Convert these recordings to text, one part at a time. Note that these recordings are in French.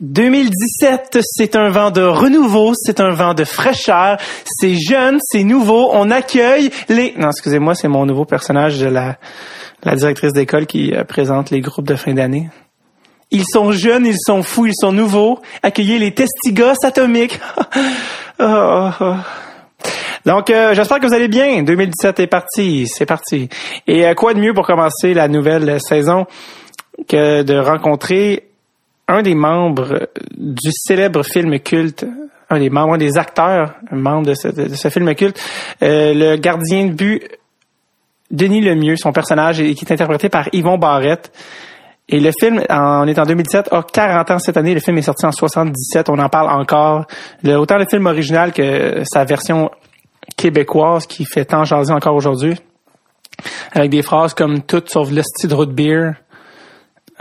2017, c'est un vent de renouveau, c'est un vent de fraîcheur, c'est jeune, c'est nouveau, on accueille les... Non, excusez-moi, c'est mon nouveau personnage de la, la directrice d'école qui euh, présente les groupes de fin d'année. Ils sont jeunes, ils sont fous, ils sont nouveaux. Accueillez les testigos atomiques. Oh, oh, oh. Donc, euh, j'espère que vous allez bien. 2017 est parti, c'est parti. Et euh, quoi de mieux pour commencer la nouvelle saison que de rencontrer un des membres du célèbre film culte, un des membres, un des acteurs, un membre de ce, de ce film culte, euh, le gardien de but Denis Lemieux, son personnage, qui est interprété par Yvon Barrette. Et le film, on est en 2017, a 40 ans cette année. Le film est sorti en 77. On en parle encore. Le, autant le film original que sa version québécoise qui fait tant jaser encore aujourd'hui. Avec des phrases comme tout sauf le style de root beer.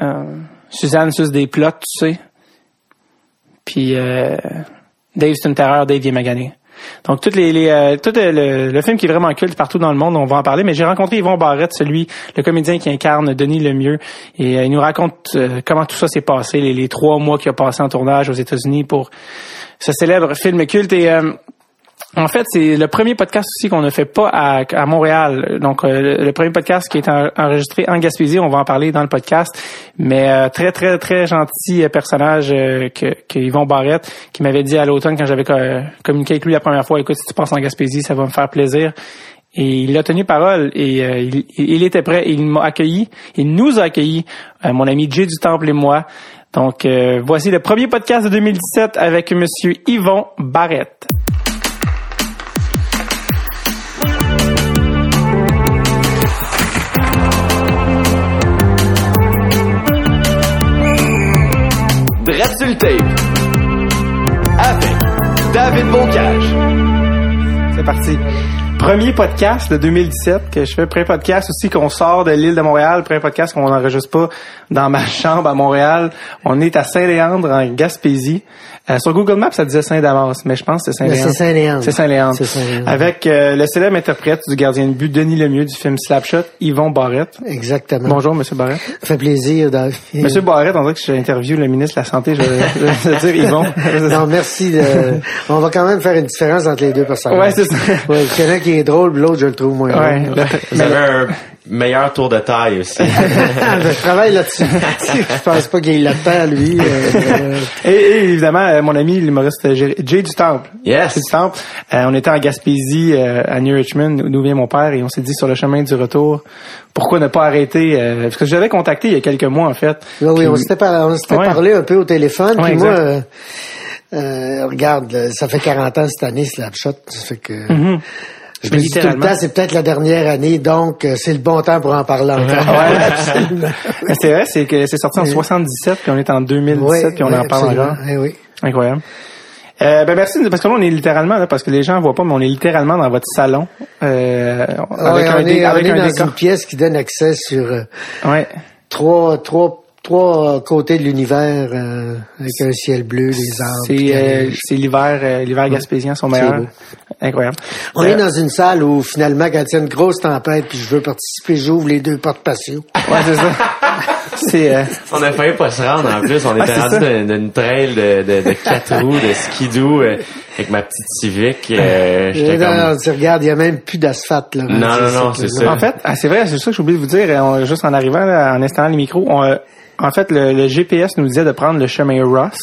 Euh, Suzanne sus des plots, tu sais. Puis euh, Dave, c'est une terreur, Dave est magané. Donc, toutes les, les euh, tout le, le, film qui est vraiment culte partout dans le monde, on va en parler. Mais j'ai rencontré Yvon Barrette, celui, le comédien qui incarne Denis Lemieux, et euh, il nous raconte euh, comment tout ça s'est passé, les, les, trois mois qu'il a passé en tournage aux États-Unis pour ce célèbre film culte. Et en fait, c'est le premier podcast aussi qu'on ne fait pas à, Montréal. Donc, euh, le premier podcast qui est enregistré en Gaspésie, on va en parler dans le podcast. Mais euh, très, très, très gentil euh, personnage que, que Yvon Barrette, qui m'avait dit à l'automne quand j'avais communiqué avec lui la première fois, écoute, si tu passes en Gaspésie, ça va me faire plaisir. Et il a tenu parole et il, était prêt. il m'a accueilli. Il nous a accueillis, mon ami Jay du Temple et moi. Donc, voici le premier podcast de 2017 avec Monsieur Yvon Barrette. Red avec David Bocage. C'est parti. Premier podcast de 2017 que je fais, premier podcast aussi qu'on sort de l'île de Montréal, premier podcast qu'on n'enregistre pas dans ma chambre à Montréal. On est à Saint-Léandre en Gaspésie. Euh, sur Google Maps, ça disait Saint-Damas, mais je pense que c'est Saint-Léandre. C'est Saint-Léandre. C'est Saint-Léandre. Saint Avec euh, le célèbre interprète du gardien de but, Denis Lemieux, du film Slapshot, Yvon Barrette. Exactement. Bonjour, Monsieur Barrette. Ça fait plaisir, David. Monsieur Barrette, on dirait que j'interviewe le ministre de la Santé, je vais, dire Yvon. non, merci. De... on va quand même faire une différence entre les deux personnes. Ouais, c'est ça. Ouais, il y en a qui est drôle, l'autre, je le trouve moins ouais, drôle. Vous avez un meilleur tour de taille aussi. je travaille là-dessus. je pense pas qu'il ait le temps, lui. Euh, et, et, évidemment, euh, mon ami l'humoriste Jay du Temple. Yes. Jay du Temple. Euh, on était en Gaspésie, euh, à New Richmond, d'où vient mon père, et on s'est dit sur le chemin du retour, pourquoi ne pas arrêter Parce que je l'avais contacté il y a quelques mois, en fait. Oui, oui, on s'était par... ouais. parlé un peu au téléphone, puis moi... Euh, regarde, ça fait 40 ans cette année, Slapshot. Ça fait que... Mm-hmm. Je me dis tout le temps, c'est peut-être la dernière année, donc euh, c'est le bon temps pour en parler encore. ouais, c'est vrai, c'est que c'est sorti en 77, puis on est en 2017, puis on en parle encore. Eh oui. Incroyable. Euh, ben merci parce que là on est littéralement là parce que les gens voient pas mais on est littéralement dans votre salon euh, avec un, on est, avec on est dans une pièce qui donne accès sur euh, ouais. trois trois trois côtés de l'univers euh, avec un ciel bleu, les arbres. C'est euh, c'est l'hiver euh, l'hiver gaspésien son meilleur. Incroyable. On est dans une salle où finalement quand il y a une grosse tempête puis je veux participer, j'ouvre les deux portes patio. Ouais, c'est ça. c'est on a failli pas se rendre en plus, on était ah, rendu d'une trail de, de, de quatre roues, de skidoo avec ma petite Civic. Euh, non, tu regardes, il y a même plus d'asphalte là. Non, non, non, c'est ça. En fait, ah, c'est vrai, c'est ça que j'ai oublié de vous dire, on, juste en arrivant, en installant les micros, on, en fait, le, GPS nous disait de prendre le chemin Ross.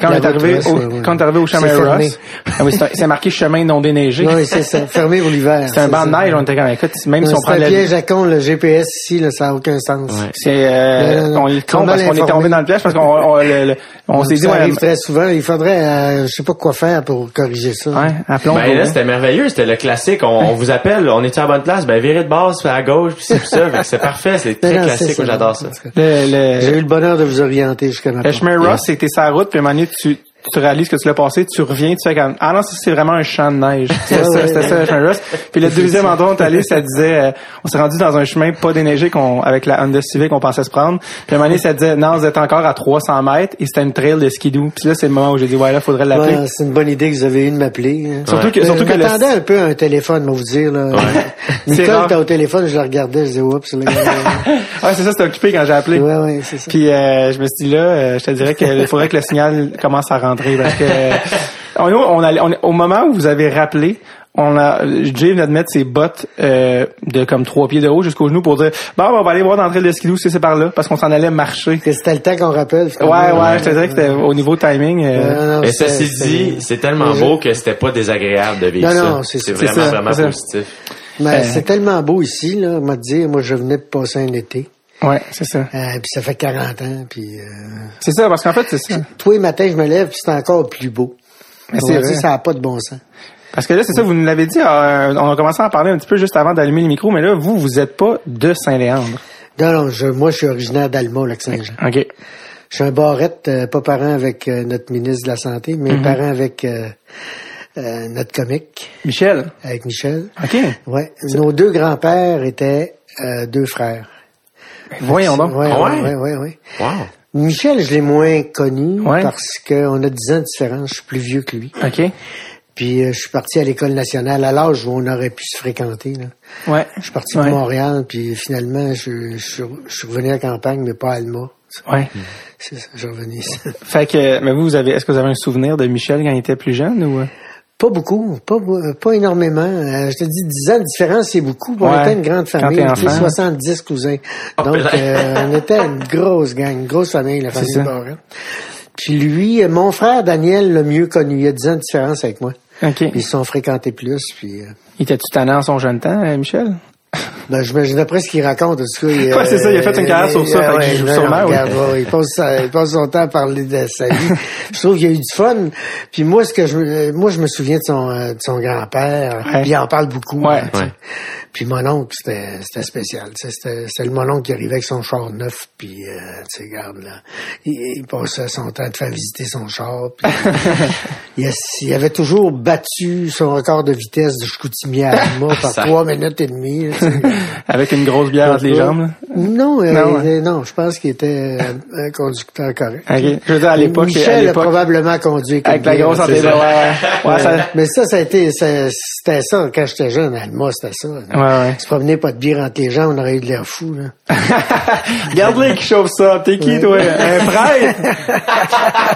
Quand on est arrivé au, quand on est arrivé au chemin Ross, ah oui, c'est marqué chemin non déneigé. Oui, c'est ça, fermé pour l'hiver. C'est un banc de neige, on était comme écoute, même si on prend le piège à con le GPS ici là, ça n'a aucun sens. Ouais. C'est euh, on est con parce qu'on est tombé dans le piège parce qu'on on, on s'est dit ça arrive très souvent, il faudrait euh, je sais pas quoi faire pour corriger ça. Ouais, appelons ben là, c'était merveilleux, c'était le classique, on, on vous appelle, on est à la bonne place, ben virez de base à gauche puis c'est ça, c'est parfait, c'est très classique, j'adore ça. J'ai eu le bonheur de vous orienter jusqu'à maintenant. Le chemin Ross, c'était sa route puis tu tu réalises que tu l'as passé, tu reviens, tu fais comme ah non, c'est vraiment un champ de neige. C'était ça, c'était ça le chemin Rust. Puis le deuxième endroit où on est allé, ça disait euh, on s'est rendu dans un chemin pas déneigé qu'on avec la Honda Civic qu'on pensait se prendre. Puis à un moment donné, ça disait non, vous êtes encore à 300 mètres et c'était une trail de skidoo. Puis là c'est le moment où j'ai dit ouais là faudrait l'appeler. Ouais, c'est une bonne idée que vous avez eu de m'appeler. hein. Surtout que surtout que le- m'attendais un peu un téléphone, moi vous dire là. C'est Nicole était au téléphone, je la regardais, je disais oups, là. Ouais, c'est ça, c'était occupé quand j'ai appelé. ouais, ouais, c'est ça. Puis euh, je me suis dit là, euh, je te dirais qu'il faudrait que le signal commence à rentrer parce que on, on allait- on- au moment où vous avez rappelé, on a Jay venait de mettre ses bottes euh, de comme trois pieds de haut jusqu'au genou pour dire bon on va aller voir dans le skidoo si c'est par là parce qu'on s'en allait marcher. C'était le temps qu'on rappelle. Ouais ouais, je te dirais que c'était au niveau timing. euh, Euh, Mais ceci dit, c'est tellement beau que c'était pas désagréable de vivre Non, ça. non, c'est- c'est c'est vraiment, ça, vraiment c'est ça. positif. Mais Euh, c'est tellement beau ici, là, on m'a dit, moi je venais de passer un été. Ouais, c'est ça. Euh, puis ça fait 40 ans, puis euh, C'est ça parce qu'en fait c'est ça. tous les matins je me lève, puis c'est encore plus beau. Mais c'est vrai. ça n'a pas de bon sens. Parce que là, c'est ça, vous nous l'avez dit, euh, on a commencé à en parler un petit peu juste avant d'allumer le micro, mais là, vous, vous êtes pas de Saint-Léandre. Non, non, je, moi je suis originaire d'Alma, lac Saint-Jean. OK. Je suis un barrette, euh, pas parent avec euh, notre ministre de la Santé, mais Mhm. parent avec euh, notre comique, Michel? avec Michel. OK. Ouais. Nos deux grands-pères étaient euh, deux frères. Voyons donc. Ouais, Ah ouais, ouais? ouais, ouais, ouais. Wow. Michel, je l'ai moins connu Ouais. parce qu'on a 10 ans de différence. Je suis plus vieux que lui. OK. Puis euh, je suis parti à l'école nationale à l'âge où on aurait pu se fréquenter. Là. Ouais. Je suis parti Ouais. de Montréal, puis finalement, je, je, suis- je suis revenu à la campagne, mais pas à Alma. Ouais. C'est ça, je suis revenu ici. Fait que, mais vous, vous avez, est-ce que vous avez un souvenir de Michel quand il était plus jeune ou? Pas beaucoup, pas, euh, pas énormément. Euh, je te dis, 10 ans de différence, c'est beaucoup. On Ouais. était une grande famille, tu sais, enfant. 70 cousins. Oh, Donc, euh, on était une grosse gang, une grosse famille, la famille. Barrette. Puis lui, euh, mon frère Daniel l'a mieux connu. Il y a 10 ans de différence avec moi. OK. Puis ils se sont fréquentés plus. Puis, euh, Il était-tu tannant en son jeune temps, euh, Michel? Ben, j'imagine d'après ce qu'il raconte, en tout cas. il, Ouais, c'est ça, il a fait une carrière sur ça, fait qu'il joue non, sûrement, regarde, ouais, il, passe, il son temps à parler de sa vie. je trouve qu'il y a eu du fun. Puis moi, ce que je, me- moi, je me souviens de son, euh, de son grand-père. Ouais. Puis il en parle beaucoup. Ouais. hein. Puis mon oncle, c'était, c'était spécial. C'était, le mon oncle qui arrivait avec son char neuf. Puis, euh, tu sais, regarde, là, il, il passait son temps de faire visiter son char. Puis, il, a- il avait toujours battu son record de vitesse de Chicoutimi à Alma par trois minutes et demie. là. Avec une grosse bière entre les jambes, là? Non, euh, Non, il- non, je pense qu'il était un conducteur correct. OK. Je veux dire, à l'époque, à Michel a probablement conduit avec la grosse antenne, ça. ouais, ça, Mais ça, ça a été, ça- c'était ça quand j'étais jeune. Alma, c'était ça. ouais, ouais. Se promener pas de bière entre les gens, on aurait eu de l'air fou. Là. Regarde-les qui chauffe ça. T'es qui, toi? Un prêtre?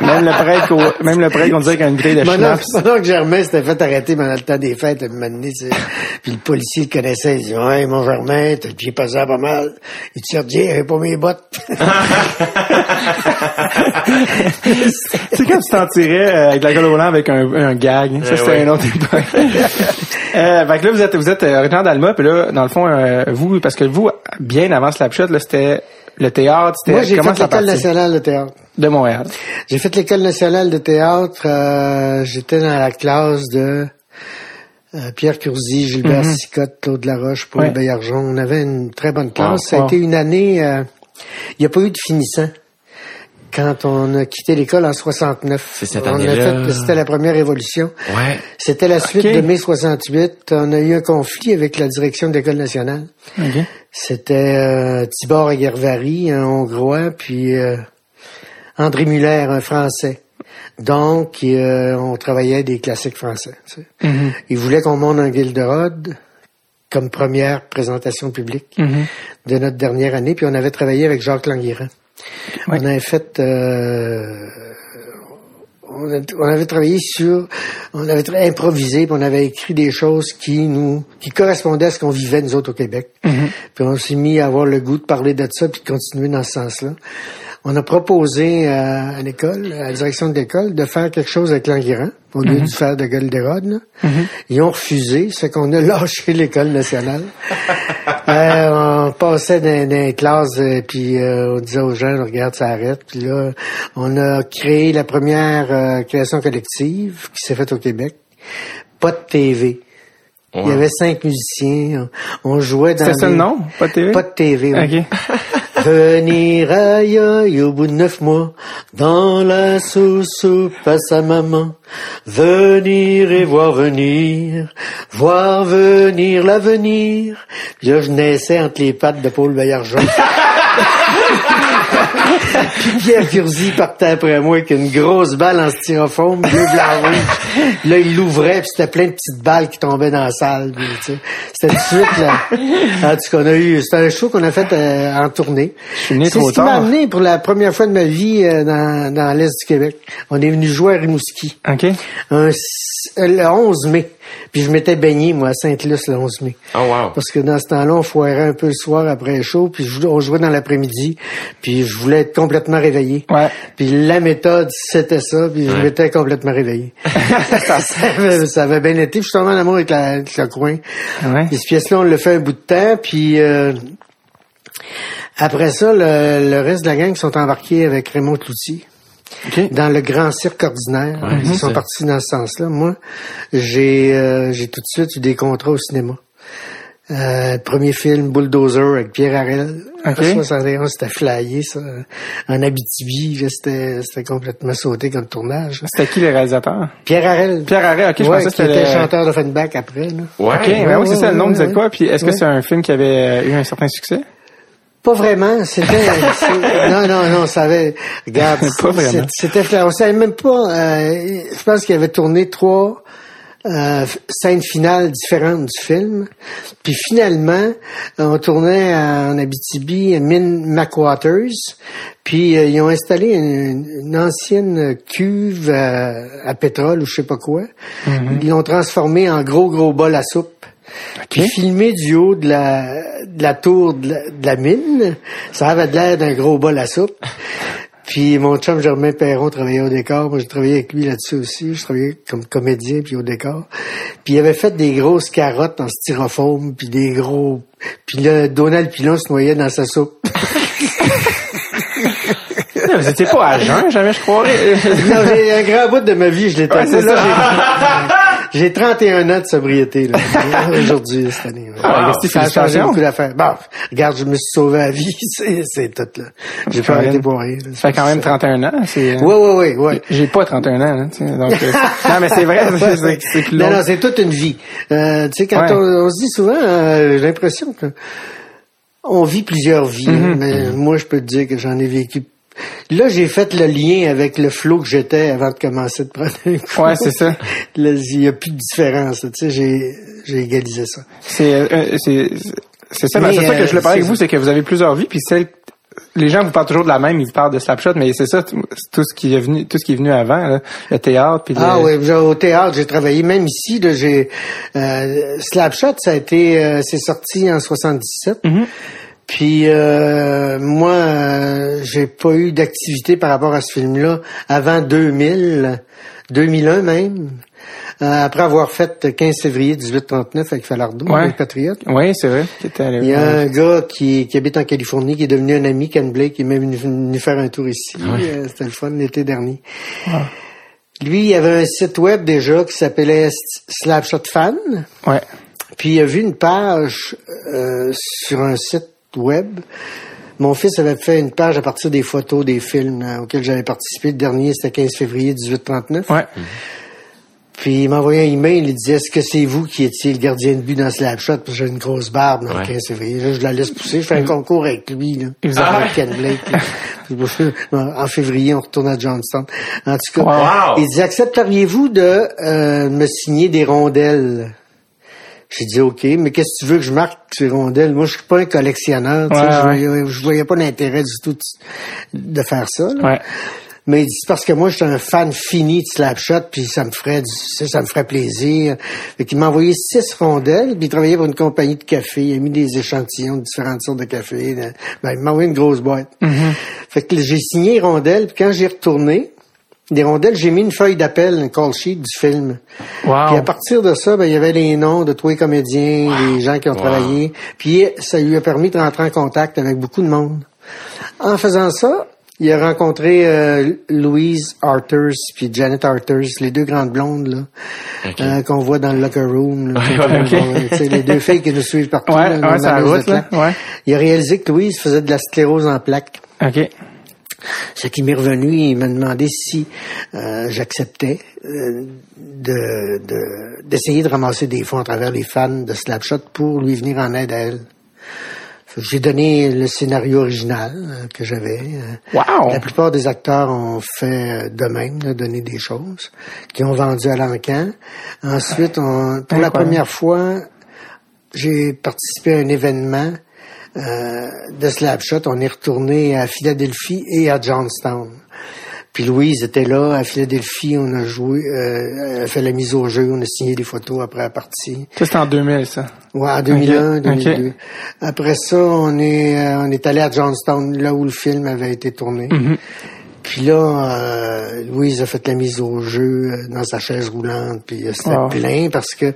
même le prêtre, qu'on- même le prêtre qu'on disait qu'il a une bouteille de Mon oncle, schnapps. mon oncle Germain s'était fait arrêter pendant le temps des fêtes, un moment donné, tu sais. Puis le policier le connaissait, il dit, ouais, mon Germain, t'as le pied pesant pas mal. Il tire bien, j'avais pas mes bottes. C'est quand tu t'en tirais euh, avec la colle au blanc avec un, un gag. Ça, Eh c'était ouais. une autre époque. euh, fait que là, vous êtes, vous êtes euh, originaire d'Alma, puis là, dans le fond, euh, vous, parce que vous, bien avant Slapshot, là, c'était le théâtre, c'était Moi, j'ai comment fait l'école nationale de théâtre. de Montréal. J'ai fait l'école nationale de théâtre. euh, J'étais dans la classe de Pierre Curzi, Gilbert Sicotte, Claude Laroche, Paul Mhm. Ouais. Bayarjon. On avait une très bonne classe. Wow, Ça a wow. été une année... euh, Il n'y a pas eu de finissant. Quand on a quitté l'école en 69. C'est cette On a année-là. fait- C'était la première révolution. Ouais. C'était la suite de mai 68. On a eu un conflit avec la direction de l'école nationale. C'était euh, Tibor Aguervari, un Hongrois, puis euh, André Muller, un Français. Donc, euh, on travaillait des classiques français. tu sais. Mhm. Ils voulaient qu'on monte un Gilderod comme première présentation publique Mhm. de notre dernière année, puis on avait travaillé avec Jacques Languirand. Ouais. On avait fait... euh, on, a- on avait travaillé sur, on avait improvisé, puis on avait écrit des choses qui nous, qui correspondaient à ce qu'on vivait nous autres au Québec. Puis on s'est mis à avoir le goût de parler de ça, puis de continuer dans ce sens-là. On a proposé à, à l'école, à la direction de l'école, de faire quelque chose avec l'Anguirand, au lieu de faire de Golderod. là. Ils ont refusé, c'est qu'on a lâché l'école nationale. Euh, on passait dans, dans les classes, euh, puis euh, on disait aux gens, regarde, ça arrête. Puis là, on a créé la première euh, création collective qui s'est faite au Québec. Pas de TV. Il y avait cinq musiciens. On, jouait dans C'était ça le nom? Pas de TV? Pas de TV. oui. OK. Venir aïe au bout de neuf mois, dans la sauce à sa maman. Venir et voir venir, voir venir l'avenir. Je naissais entre les pattes de Paul Bayargeon. Puis Pierre Curzi partait après moi avec une grosse balle en styrofoam, bleu, blanc, rouge. Là, il l'ouvrait, puis c'était plein de petites balles qui tombaient dans la salle. puis, tu sais. C'était tout de suite, là. En tout cas, on a eu, c'était un show qu'on a fait euh, en tournée. C'est ce qui m'a amené pour la première fois de ma vie euh, dans, dans l'Est du Québec. On est venu jouer à Rimouski. OK. Un, euh, le 11 mai. Puis je m'étais baigné, moi, à Sainte-Luce, le 11 mai. Oh wow. Parce que dans ce temps-là, on foirait un peu le soir après le show, puis on jouait dans l'après-midi, puis je voulais être complètement réveillé. Ouais. Puis la méthode, c'était ça, puis je m'étais complètement réveillé. ça, avait, ça avait bien été, puis je suis tombé en amour avec, la, avec le coin. Ouais. Puis cette pièce-là, on l'a fait un bout de temps, puis euh, après ça, le, le reste de la gang sont embarqués avec Raymond Cloutier dans le grand cirque ordinaire. Ouais, Ils sont partis dans ce sens-là. Moi, j'ai euh, j'ai tout de suite eu des contrats au cinéma. Euh, premier film, Bulldozer avec Pierre Harel. Ok. En 71, c'était flyé, ça. En Abitibi, là, c'était c'était complètement sauté comme tournage. C'était qui le réalisateur? Pierre Harel. Pierre Harel, ok, je ouais, pensais que qui c'était était le- chanteur de Fanback après. Là. Ouais. OK, oui, c'est ça, le nom ouais, disait ouais. quoi? Puis est-ce que Ouais. c'est un film qui avait euh, eu un certain succès? Pas vraiment, c'était non non non, ça avait regarde, Pas vraiment. c'est- c'était on savait même pas euh, je pense qu'il avait tourné trois euh, scènes finales différentes du film. Puis finalement, on tournait en Abitibi à Mine McWaters. Puis euh, ils ont installé une, une ancienne cuve à, à pétrole ou je sais pas quoi. Ils l'ont transformé en gros gros bol à soupe. Puis filmé du haut de la, de la tour de la, de la mine, ça avait de l'air d'un gros bol à soupe. Puis mon chum Germain Perron travaillait au décor. Moi, j'ai travaillé avec lui là-dessus aussi. Je travaillais comme comédien puis au décor. Puis il avait fait des grosses carottes en styrofoam puis des gros... Puis là, Donald Pilon se noyait dans sa soupe. Vous étiez pas à jeun, jamais je croirais. non, j'ai un grand bout de ma vie, je l'étais Ouais. Là. J'ai- J'ai 31 ans de sobriété, là, aujourd'hui, cette année. ouais. Ça a changé beaucoup d'affaires. Bon, regarde, je me suis sauvé la vie, c'est, c'est tout, là. J'ai pas arrêté pour rien. Ça fait quand même 31 ans. C'est, Ouais, ouais, ouais, ouais. J'ai pas 31 ans, hein, donc, euh, non, mais c'est vrai, c'est, c'est, c'est plus long. Non, non, c'est toute une vie. Euh, tu sais, quand Ouais. on, on se dit souvent, euh, j'ai l'impression que on vit plusieurs vies, hein, mais moi, je peux te dire que j'en ai vécu. Là, j'ai fait le lien avec le flot que j'étais avant de commencer de prendre un coup. Ouais, c'est ça. Là, il n'y a plus de différence. Tu sais, j'ai, j'ai égalisé ça. C'est, euh, c'est, c'est ça, Mais, c'est ça que je voulais euh, parler avec vous, c'est que vous avez plusieurs vies, puis celle, les gens vous parlent toujours de la même, ils vous parlent de Slapshot, mais c'est ça, tout ce qui est venu, tout ce qui est venu avant, là, le théâtre, puis le- Ah oui, au théâtre, j'ai travaillé. Même ici, là, j'ai euh, Slapshot, ça a été, euh, c'est sorti en 77. Mhm. Puis euh, moi, euh, j'ai pas eu d'activité par rapport à ce film-là avant 2000, 2001 même. Euh, après avoir fait 15 février 1839 avec Falardeau, Ouais. les Patriotes. Oui, c'est vrai. Il y a un gars qui, qui habite en Californie, qui est devenu un ami, Ken Blake, qui est même venu, venu faire un tour ici. Euh, C'était le fun l'été dernier. Lui, il avait un site web déjà qui s'appelait Slapshot Fan. Ouais. Puis il a vu une page euh, sur un site web. Mon fils avait fait une page à partir des photos des films euh, auxquels j'avais participé. Le dernier, c'était 15 février 1839. Ouais. Puis il m'a envoyé un email, il disait Est-ce que c'est vous qui étiez le gardien de but dans Slapshot? Parce que j'ai une grosse barbe dans Ouais. le 15 février. Là, je la laisse pousser, je fais un concours avec lui, là. Il vous a- Avec Ken Blake. en février, on retourne à Johnstown. En tout cas, Wow. il dit Accepteriez-vous de euh, me signer des rondelles? J'ai dit OK, mais qu'est-ce que tu veux que je marque ces rondelles? Moi, je suis pas un collectionneur. Ouais, je, je voyais pas l'intérêt du tout de, faire ça. là. Ouais. Mais il dit c'est parce que moi je suis un fan fini de Slapshot puis ça me ferait du, ça, me ferait plaisir. Fait qu'il m'a envoyé six rondelles puis il travaillait pour une compagnie de café. Il a mis des échantillons de différentes sortes de café. Ben, il m'a envoyé une grosse boîte. Fait que j'ai signé les rondelles puis quand j'ai retourné des rondelles, j'ai mis une feuille d'appel, un call sheet du film. Wow. Puis à partir de ça, ben, il y avait les noms de tous les comédiens, les gens qui ont travaillé. Puis ça lui a permis de rentrer en contact avec beaucoup de monde. En faisant ça, il a rencontré euh, Louise Arthurs puis Janet Arthurs, les deux grandes blondes là, Ok. euh, qu'on voit dans le locker room. là, Ouais, les deux filles qui nous suivent partout. Ouais, là, dans ouais, c'est la route, là. Il a réalisé que Louise faisait de la sclérose en plaques. OK. Ce qui m'est revenu, il m'a demandé si euh, j'acceptais euh, de de- d'essayer de, ramasser des fonds à travers les fans de Slapshot pour lui venir en aide à elle. J'ai donné le scénario original euh, que j'avais. euh. Wow! La plupart des acteurs ont fait euh, de même, donné des choses, qui ont vendu à l'encan. Ensuite, on- pour la première fois, j'ai participé à un événement de Slapshot. On est retourné à Philadelphie et à Johnstown. Puis Louise était là à Philadelphie. On a joué, euh, elle a fait la mise au jeu. On a signé des photos après la partie. Ça, c'était en 2000, ça. Ouais, en 2001, Ok, 2002. ok. Après ça, on est euh, on est allé à Johnstown, là où le film avait été tourné. Mhm. Puis là, euh, Louise a fait la mise au jeu euh, dans sa chaise roulante, puis euh, c'était Wow. plein parce que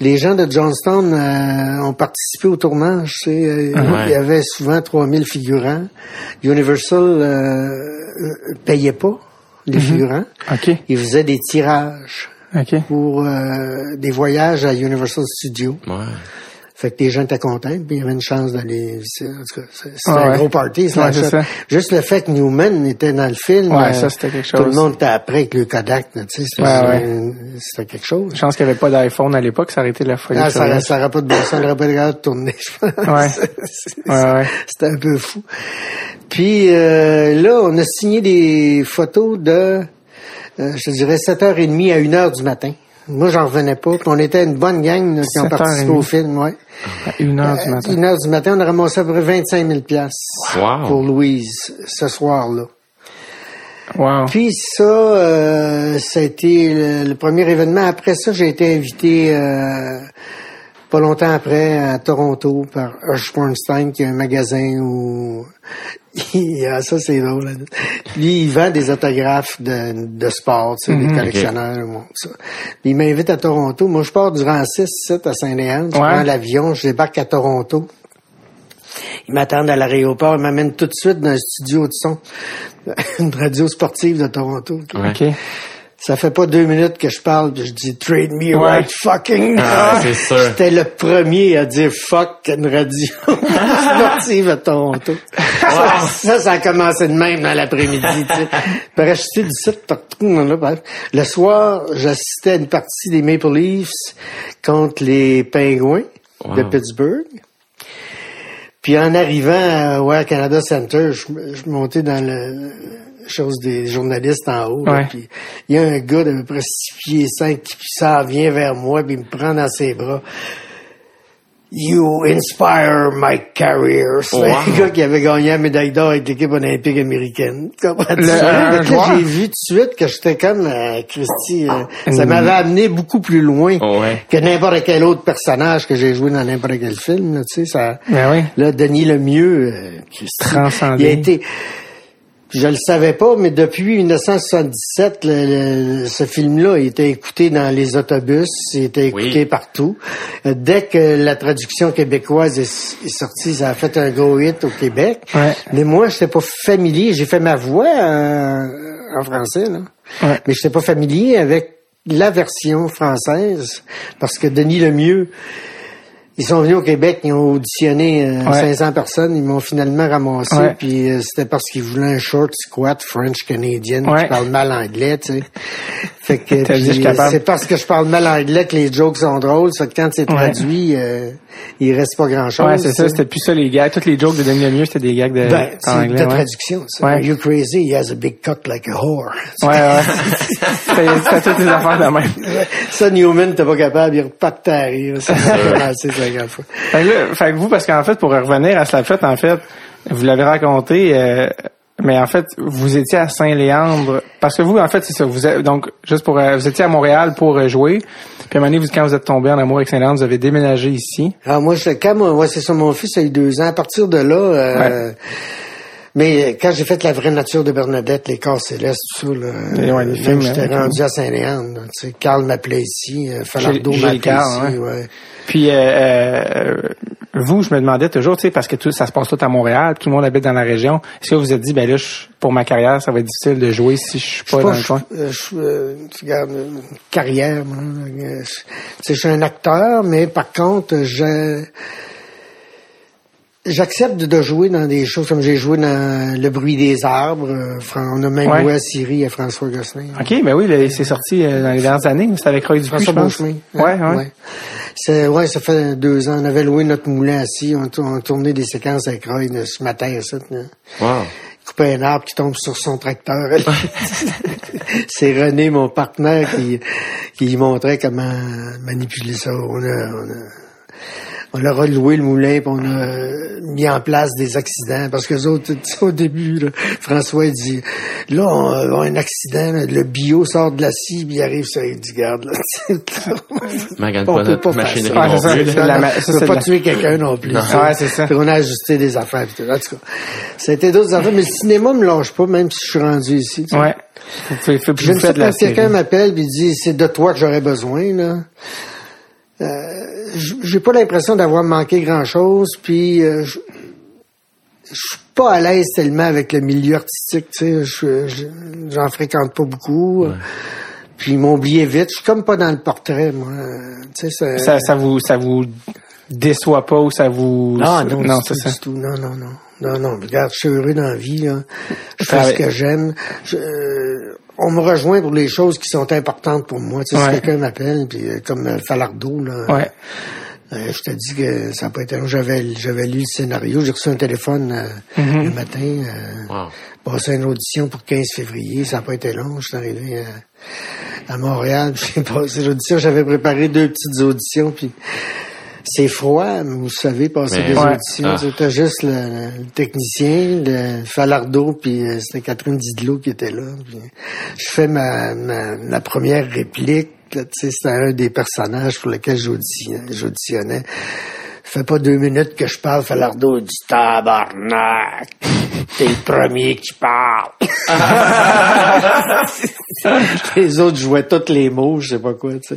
les gens de Johnstown euh, ont participé au tournage. Tu sais, euh, Ouais. Il y avait souvent 3000 figurants. Universal payait pas les figurants. OK. Ils faisaient des tirages pour euh, des voyages à Universal Studios. Ouais. Fait que les gens étaient contents, puis il y avait une chance d'aller. En tout cas, c'est- c'était Ah un gros party. Ouais, c'est ça. Juste le fait que Newman était dans le film. Ouais, euh, ça, c'était quelque Tout le chose. monde était après avec le Kodak, là, tu sais. C'était Ouais, ouais. c'était quelque chose. Je pense qu'il n'y avait pas d'iPhone à l'époque, ça aurait été la folie. Ah, ça, furieuse. ça aurait pas de bon sens, ça aurait pas de de tourner, je pense. Ouais. C'est- Ouais, ouais. C'était un peu fou. Puis euh, là, on a signé des photos de, euh, je te dirais, 7h30 à 1h du matin. Moi, j'en revenais pas. Puis on était une bonne gang là, qui ont 7h30. participé au film, ouais. À une heure du Euh, matin. Une heure du matin, on a ramassé à peu près 25 000 piastres Wow. pour Louise ce soir-là. Wow. Puis ça, euh, ça a été le, le premier événement. Après ça, j'ai été invité euh, pas longtemps après à Toronto par Hush Bornstein, qui a un magasin où... ah, ça, c'est drôle. Lui, il vend des autographes de, de sport, tu sais, des collectionneurs. bon, ça. Puis il m'invite à Toronto. Moi, je pars du rang 6, 7 à Saint-Léon. Je Ouais. prends l'avion, je débarque à Toronto. Ils m'attendent à l'aéroport, ils m'amènent tout de suite dans un studio de son, une radio sportive de Toronto. Ça fait pas deux minutes que je parle, je dis trade me Ouais. right fucking. Ah, c'est sûr. J'étais le premier à dire fuck une radio sportive à Toronto. Ça, ça, ça a commencé de même dans l'après-midi. Parachuté du site partout. Le soir, j'assistais à une partie des Maple Leafs contre les Pingouins de. Pittsburgh. Puis en arrivant au Air Canada Center, je, je montais dans le chose des journalistes en haut. là, Ouais. il y a un gars d'à peu près 6 pieds 5 qui s'en vient vers moi, puis il me prend dans ses bras. You inspire my career. C'est Wow. un gars qui avait gagné la médaille d'or avec l'équipe olympique américaine. Comprends-tu? Ça? J'ai vu tout de suite que j'étais comme euh, Christy. euh, Mm. ça m'avait amené beaucoup plus loin Ouais. que n'importe quel autre personnage que j'ai joué dans n'importe quel film. Là, tu sais, ça, Ben oui. Là, Denis Lemieux, euh, Christy, il a été... Je le savais pas, mais depuis 1977, le- le- ce film-là il était écouté dans les autobus, il était écouté Oui. partout. Euh, Dès que la traduction québécoise est, est sortie, ça a fait un gros hit au Québec. Ouais. Mais moi, j'étais pas familier. J'ai fait ma voix en français, là. Ouais. mais j'étais pas familier avec la version française parce que Denis Lemieux, ils sont venus au Québec, ils ont auditionné euh, Ouais. 500 personnes, ils m'ont finalement ramassé, Ouais. puis euh, c'était parce qu'ils voulaient un short squat French canadien Ouais. qui parle mal anglais, tu sais. Fait que c'est parce que je parle mal anglais que les jokes sont drôles, ça que quand c'est traduit, euh, il reste pas grand chose. Ouais, c'est ça, c'était plus ça les gags. Toutes les jokes de Denis Lemieux, c'était des gags de, ben, en c'est anglais. ouais. traduction, ça. You crazy? He has a big cock like a whore. Ouais, ouais. C'était toutes les affaires de même. Ça, Newman, t'es pas capable, il repart à rire. Ça a commencé 50 fois. Fait que, là, fait que vous, parce qu'en fait, pour revenir à Slapshot, en fait, vous l'avez raconté, euh, mais en fait, vous étiez à Saint-Léandre, parce que vous, en fait, c'est ça, vous êtes, donc, juste pour, euh, vous étiez à Montréal pour euh, jouer, puis à un moment donné, vous, quand vous êtes tombé en amour avec Saint-Léandre, vous avez déménagé ici. Alors moi, je, quand moi, ouais, c'est ça, mon fils a eu deux ans. À partir de là, euh, Mais euh, quand j'ai fait La vraie nature de Bernadette, Les corps célestes, tout ça, ouais, films, j'étais hein, rendu à Saint-Léandre. Tu sais, Carl m'appelait ici, euh, Falardeau m'appelait Carl, ici, ouais. Puis euh, euh, vous, je me demandais toujours, tu sais, parce que tout ça se passe tout à Montréal, tout le monde habite dans la région. Est-ce que vous vous êtes dit, ben là, je- pour ma carrière, ça va être difficile de jouer si je suis Je pas dans le je, coin? euh, je, euh, euh, carrière, moi, euh, je, tu sais, je suis un acteur, mais par contre, je j'accepte de jouer dans des choses comme j'ai joué dans Le bruit des arbres. euh, on a même Ouais. joué à Syrie à François Gosselin. OK, ben oui, là, c'est sorti euh, dans les dernières années. C'était avec Roy Dupuis, François. Beauchemin. Ouais, ouais. C'est, ouais, ça fait deux ans. On avait loué notre moulin assis. On, on tournait des séquences avec Roy ce matin, ça. Là. Wow. Il coupait un arbre qui tombe sur son tracteur. C'est René, mon partenaire, qui, qui montrait comment manipuler ça. On a, on a, on leur a loué le moulin, puis on a mis en place des accidents. Parce que les autres, tu sais, au début, là, François il dit, là, on a on a un accident, le bio sort de la scie, puis il arrive sur il dit, garde, là. Magane On pas peut pas faire ça. Ah, ça, la ça, c'est pas la- tuer quelqu'un non plus. Ouais, c'est ça. Puis on a ajusté des affaires. puis tout. En tout cas, c'était d'autres affaires, mais le cinéma me lâche pas, même si je suis rendu ici. tu sais. Ouais. Faites de la quand quelqu'un m'appelle et dit c'est de toi que j'aurais besoin là. Euh, j'ai pas l'impression d'avoir manqué grand chose puis euh, je suis pas à l'aise tellement avec le milieu artistique, tu sais, je- je- j'en fréquente pas beaucoup. Puis ils m'ont oublié vite, je suis comme pas dans le portrait moi, tu sais ça, Ça, ça vous, ça vous déçoit pas ou ça vous... non, non, non c'est ça. du tout. Non, non, non. Non, non. Regarde, je suis heureux dans la vie, là. Je fais ce que j'aime. Je- euh, on me rejoint pour les choses qui sont importantes pour moi. Tu sais, Ouais. si quelqu'un m'appelle, puis euh, comme euh, Falardeau, là. Ouais. euh, je te dis que ça n'a pas été long. J'avais, j'avais lu le scénario. J'ai reçu un téléphone euh, Mm-hmm. le matin. Euh, Wow. passé une audition pour 15 février. Ça n'a pas été long. Je suis arrivé euh, à Montréal. J'ai passé l'audition. J'avais préparé deux petites auditions. Puis c'est froid, mais vous savez, passer Mais- des Ouais. auditions. Ah. C'était juste le, le technicien, le Falardeau, puis euh, c'était Catherine Didelot qui était là. Puis je fais ma, ma, ma première réplique. là, Tu sais, c'était un des personnages pour lesquels j'auditionnais. j'auditionnais. Ça fait pas deux minutes que je parle, Falardeau dit tabarnak. T'es le premier qui parle. les autres jouaient tous les mots, je sais pas quoi, tu sais.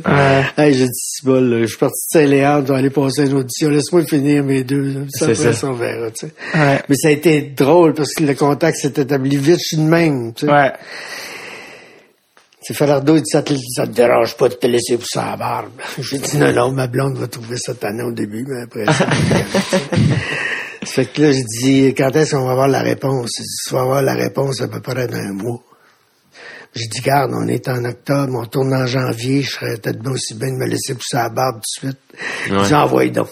Hey, j'ai dit, c'est bol, là, je suis parti de Saint-Léandre, je vais aller passer une audition, laisse-moi finir mes deux, là. Après, ça. ça, on verra, tu sais. Ouais. Mais ça a été drôle parce que le contact s'est établi vite, je suis de même, tu sais. Ouais. C'est Falardeau, il dit, ça te, ça te dérange pas de te laisser pousser la barbe. J'ai dit, non, non, ma blonde va trouver ça tannant au début, mais après ça. Fait que là, j'ai dit, quand est-ce qu'on va avoir la réponse? Il dit, tu vas avoir la réponse à peu près dans un mois. J'ai dit, garde, on est en octobre, on tourne en janvier, je serais peut-être bien aussi bien de me laisser pousser la barbe tout de suite. Ouais. J'ai envoyé donc.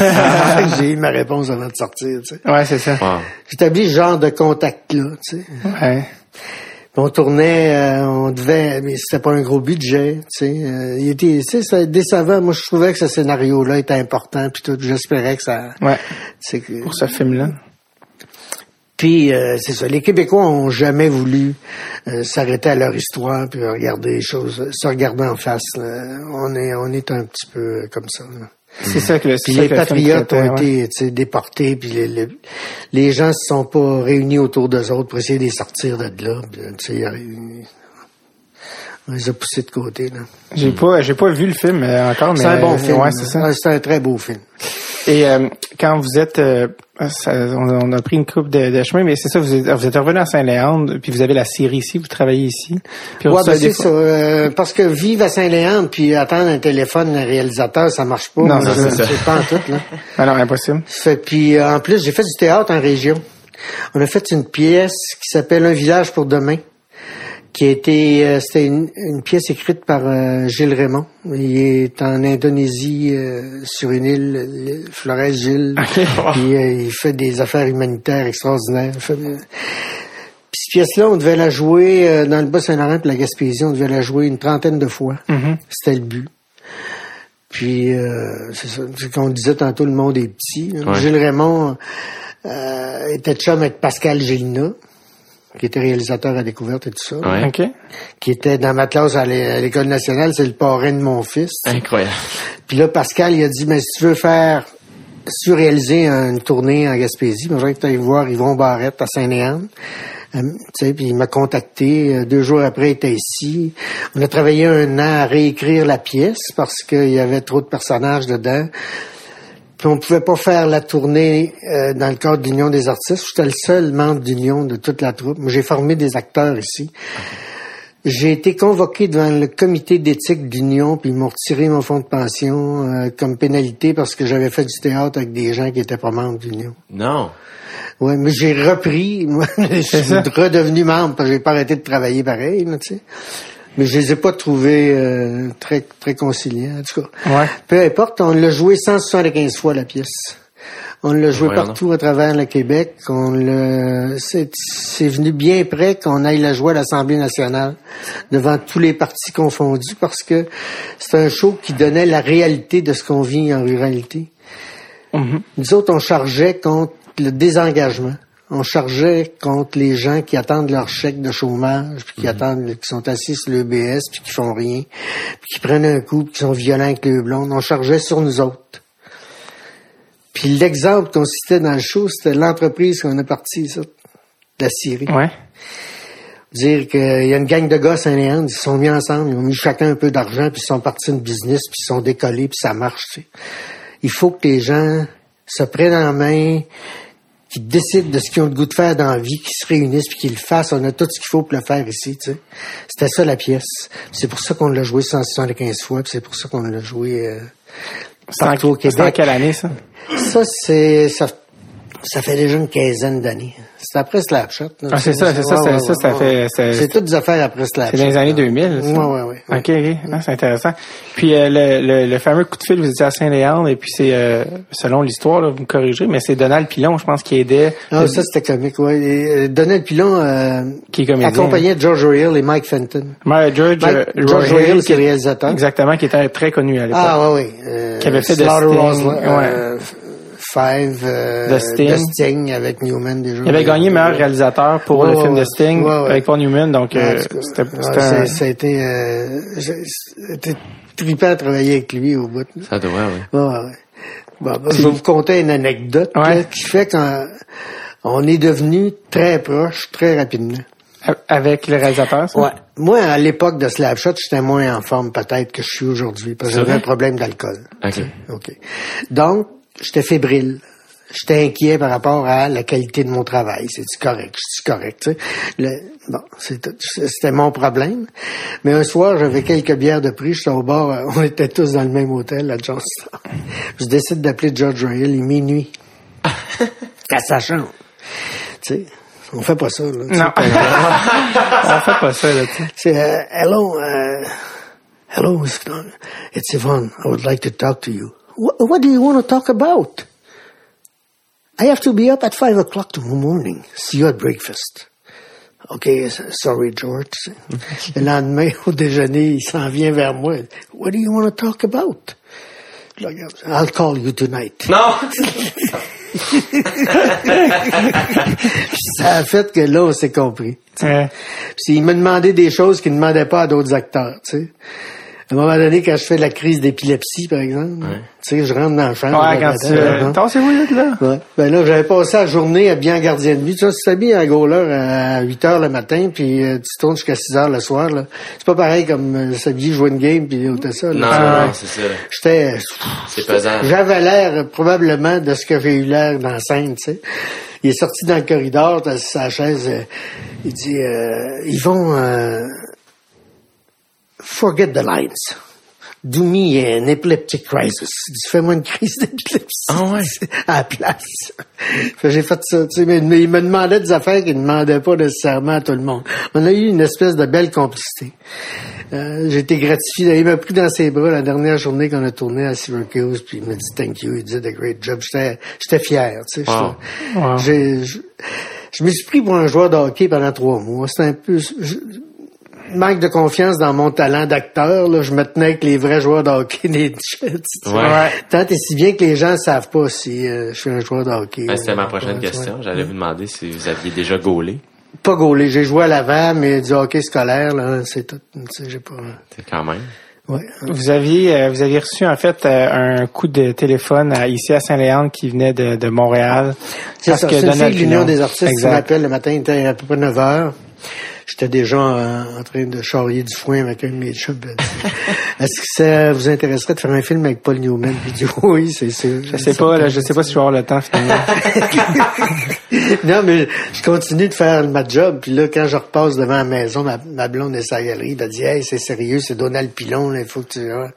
j'ai eu ma réponse avant de sortir, tu sais. Ouais, c'est ça. Wow. J'établis ce genre de contact-là, tu sais. Ouais. On tournait, euh, on devait, mais c'était pas un gros budget, tu sais. euh, il était, tu sais, décevant. Moi, je trouvais que ce scénario-là était important, puis tout. J'espérais que ça, Ouais. c'est que. Pour ce film-là. Puis euh, c'est ça. Les Québécois ont jamais voulu euh, s'arrêter à leur histoire puis regarder les choses, se regarder en face. là. On est, on est un petit peu comme ça. là. C'est ça que le, Puis les patriotes ont ouais. été tu sais, déportés, puis les, les, les gens se sont pas réunis autour d'eux autres pour essayer de les sortir de là. Puis, on les a poussés de côté. J'ai pas, j'ai pas vu le film euh, encore, mais C'est un bon film. Ouais, C'est un très beau film. Et euh, quand vous êtes, euh, ça- on, a- on a pris une coupe de, de chemin, mais c'est ça, vous êtes, vous êtes revenu à Saint-Léandre, puis vous avez la série ici, vous travaillez ici. Puis Ouais, ben, c'est ça. euh, parce que vivre à Saint-Léandre puis attendre un téléphone d'un réalisateur, ça marche pas. Non, c'est ça. c'est pas en tout. Là. Ah non, impossible. Fait, puis euh, en plus, j'ai fait du théâtre en région. On a fait une pièce qui s'appelle Un village pour demain, qui a été, euh, c'était une, une pièce écrite par euh, Gilles Raymond. Il est en Indonésie euh, sur une île, Flores Gilles, puis euh, il fait des affaires humanitaires extraordinaires. Fait, euh, puis cette pièce-là, on devait la jouer euh, dans le Bas-Saint-Laurent et la Gaspésie, on devait la jouer une trentaine de fois. C'était le but. Puis, euh, c'est ça, c'est qu'on disait tantôt, le monde est petit. Ouais. Gilles Raymond euh, était chum avec Pascal Gélina, qui était réalisateur à découverte et tout ça, Ouais. OK. qui était dans ma classe à l'é- à l'École nationale, c'est le parrain de mon fils. Incroyable. Puis là, Pascal, il a dit, mais si tu veux faire su réaliser une tournée en Gaspésie. Moi, j'étais allé voir Yvon Barrette à Saint-Léon. Euh, tu sais, puis il m'a contacté. Euh, deux jours après, il était ici. On a travaillé un an à réécrire la pièce parce qu'il y avait trop de personnages dedans. Puis on pouvait pas faire la tournée euh, dans le cadre de l'Union des artistes. J'étais le seul membre d'Union de toute la troupe. Moi, j'ai formé des acteurs ici. J'ai été convoqué devant le comité d'éthique d'Union, puis ils m'ont retiré mon fonds de pension euh, comme pénalité parce que j'avais fait du théâtre avec des gens qui étaient pas membres d'Union. Non. Ouais, mais j'ai repris, moi, je suis ça. redevenu membre parce que j'ai pas arrêté de travailler pareil, tu sais. Mais je les ai pas trouvés euh, très très conciliants, en tout cas. Ouais. Peu importe, on l'a joué 175 fois la pièce. On l'a joué partout à travers le Québec. On l'a, c'est, c'est venu bien près qu'on aille la jouer à l'Assemblée nationale devant tous les partis confondus parce que c'est un show qui donnait la réalité de ce qu'on vit en ruralité. Mhm. Nous autres, on chargeait contre le désengagement. On chargeait contre les gens qui attendent leur chèque de chômage, puis qui attendent, qui sont assis sur l'EBS, puis qui font rien, puis qui prennent un coup, puis qui sont violents avec le blonde. On chargeait sur nous autres. Puis l'exemple qu'on citait dans le show, c'était l'entreprise qu'on a partie, ça, de la Syrie. Ouais. Dire qu'il y a une gang de gars à Saint-Léandre, ils se sont mis ensemble, ils ont mis chacun un peu d'argent, puis ils sont partis une business, puis ils sont décollés, puis ça marche. tu sais. Il faut que les gens se prennent en main, qu'ils décident de ce qu'ils ont le goût de faire dans la vie, qu'ils se réunissent, puis qu'ils le fassent. On a tout ce qu'il faut pour le faire ici. tu sais. C'était ça la pièce. C'est pour ça qu'on l'a joué 175 fois, puis c'est pour ça qu'on l'a joué euh, C'est en, partout au en Québec. quelle année, ça? Ça, c'est ça, ça fait déjà une quinzaine d'années. C'est après Slapshot. Ah, c'est ça, c'est ça, Ouais, c'est ouais, ça, ça fait- c'est- toutes des affaires après Slapshot. C'est dans les années 2000, ça? Ouais, ouais, ouais. ouais. OK, OK. Ah, c'est intéressant. Puis euh, le, le, le fameux coup de fil, vous étiez à Saint-Léandre, et puis c'est, euh, selon l'histoire, là, vous me corrigez, mais c'est Donald Pilon, je pense, qui aidait, Ah, ça, c'était comique. Et, euh, Donald Pilon, euh, qui est comédien. accompagnait George Royal et Mike Fenton. George, Mike- euh, George le qui- réalisateur. Exactement, qui était très connu à l'époque. Ah, ouais, ouais. Euh, Qui avait fait Sting, euh, Five, euh, The Sting. Avec Newman déjà. Il avait gagné meilleur réalisateur pour Ouais, le ouais, film de Sting Ouais, ouais. avec Paul Newman, donc Ouais, euh, c'était un- ça, a été, euh, j'ai- c'était trippant à travailler avec lui au bout. Ça doit, oui. Ouais, ouais, ouais. Bon, ben, je vais vous conter une anecdote là, qui fait qu'on on est devenu très proches très rapidement. avec le réalisateur. ça? Ouais. Moi, à l'époque de Slapshot, j'étais moins en forme peut-être que je suis aujourd'hui parce que j'avais un problème d'alcool. OK. OK. Donc, j'étais fébrile. J'étais inquiet par rapport à la qualité de mon travail. C'est-tu correct? C'est correct, tu sais? Le- bon, c'était mon problème. Mais un soir, j'avais quelques bières de prix. J'étais au bar. euh, On était tous dans le même hôtel à Johnstown. Je décide d'appeler George Royal. Il est minuit. à sa chambre. Tu sais, on fait pas ça, là. Non. On fait pas ça, là, tu sais. C'est, uh, hello, uh, hello, Mr. Don. It's Yvonne. I would like to talk to you. What, what do you want to talk about? I have to be up at five o'clock tomorrow morning. See you at breakfast. Okay, sorry, George. Le lendemain, au déjeuner, il s'en vient vers moi. What do you want to talk about? Je le regarde. I'll call you tonight. Non! Ça a fait que là, on s'est compris. Ouais. Puis il m'a demandé des choses qu'il ne demandait pas à d'autres acteurs, tu sais. À un moment donné, quand je fais la crise d'épilepsie, par exemple, tu sais, je rentre dans la chambre. Ouais, quand tu... là, Euh. Tassez-vous, là, là. Ouais. Ben là, j'avais passé la journée à bien gardien de but. Tu sais, tu t'habilles à goaler à 8 heures le matin, puis euh, tu tournes jusqu'à 6 heures le soir. là. C'est pas pareil comme euh, s'habiller, jouer une game, puis ôter ça. là. Non, Ah, non, ouais. non, c'est ça. J'étais... C'est pesant. J'avais l'air euh, probablement de ce que j'ai eu l'air dans la scène, tu sais. Il est sorti dans le corridor, sa chaise, euh, il dit, euh, ils vont, euh, forget the lines. Do me an epileptic crisis. Fais-moi une crise d'épilepsie. Ah ouais? À la place. J'ai fait ça, tu sais, mais, mais il me demandait des affaires qu'il ne demandait pas nécessairement à tout le monde. On a eu une espèce de belle complicité. Euh, j'ai été gratifié. Il m'a pris dans ses bras la dernière journée qu'on a tourné à Syracuse, puis il m'a dit thank you, il did a great job. J'étais, j'étais fier, tu sais. Wow. je, je me suis pris pour un joueur de hockey pendant trois mois. C'était un peu, je- manque de confiance dans mon talent d'acteur. Là, je me tenais avec les vrais joueurs de hockey des Jets. Ouais. Tant et si bien que les gens savent pas si euh, je suis un joueur de hockey. Ben, C'était ma Euh, prochaine ouais, question. ouais. J'allais vous demander si vous aviez déjà gaulé. Pas gaulé. J'ai joué à l'avant, mais du hockey scolaire, là, c'est tout. Tu sais, j'ai pas. C'est quand même. Ouais. Vous aviez, euh, vous aviez reçu en fait euh, un coup de téléphone à- ici à Saint-Léandre qui venait de, de Montréal. C'est Parce ça, que c'est une Donald fille de l'Union des artistes qui m'appelle le matin, il était à peu près 9 heures. J'étais déjà euh, en train de charrier du foin avec un de mes chums. Est-ce que ça vous intéresserait de faire un film avec Paul Newman? Puis il dit, oui, c'est sûr. Je sais pas, là, je sais pas si je vais avoir le temps finalement. non, mais je continue de faire ma job. Puis là, quand je repasse devant la maison, ma, ma blonde est sa galerie. Elle dit, hey, c'est sérieux, c'est Donald Pilon, là, il faut que tu... hein.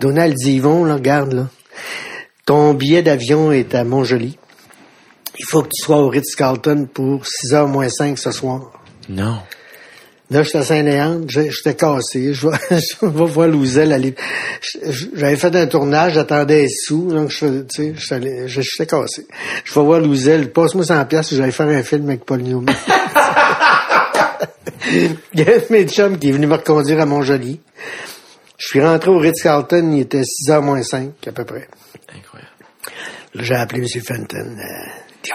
Donald dit, Yvon, là, regarde, là. Ton billet d'avion est à Montjoli. Il faut que tu sois au Ritz-Carlton pour 6h moins 5 ce soir. Non. Là, j'étais à Saint-Léandre, j'étais cassé. Je vais, je vais voir Louzel aller. J'avais fait un tournage, j'attendais les sous, donc je fais- tu sais, j'étais cassé. Je vais voir Louzel, passe-moi 100 pièces, j'allais faire un film avec Paul Newman. Il y a un de mes chums qui est venu me reconduire à Montjoli. Je suis rentré au Ritz-Carlton, il était 6h moins 5, à peu près. Incroyable. Là, j'ai appelé M. Fenton. euh,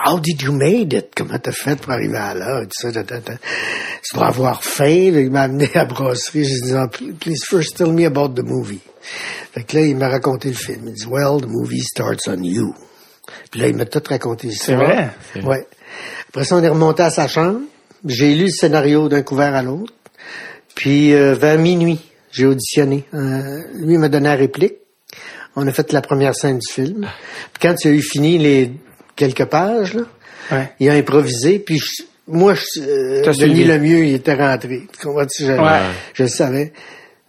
How did you made it? Comment t'as fait pour arriver à là? Tu dois avoir faim. Il m'a amené à la brasserie. J'ai dit, please first tell me about the movie. Fait que là, il m'a raconté le film. Il dit, well, the movie starts on you. Puis là, il m'a tout raconté l'histoire. vrai? Ouais. Après ça, on est remonté à sa chambre. J'ai lu le scénario d'un couvert à l'autre. Puis, euh, vers minuit, j'ai auditionné. Euh, lui, il m'a donné la réplique. On a fait la première scène du film. Puis quand il a eu fini les quelques pages, là, Ouais. il a improvisé. Puis je- moi, je, euh, Denis. Lemieux, il était rentré. Tu? Je, Ouais. je le savais.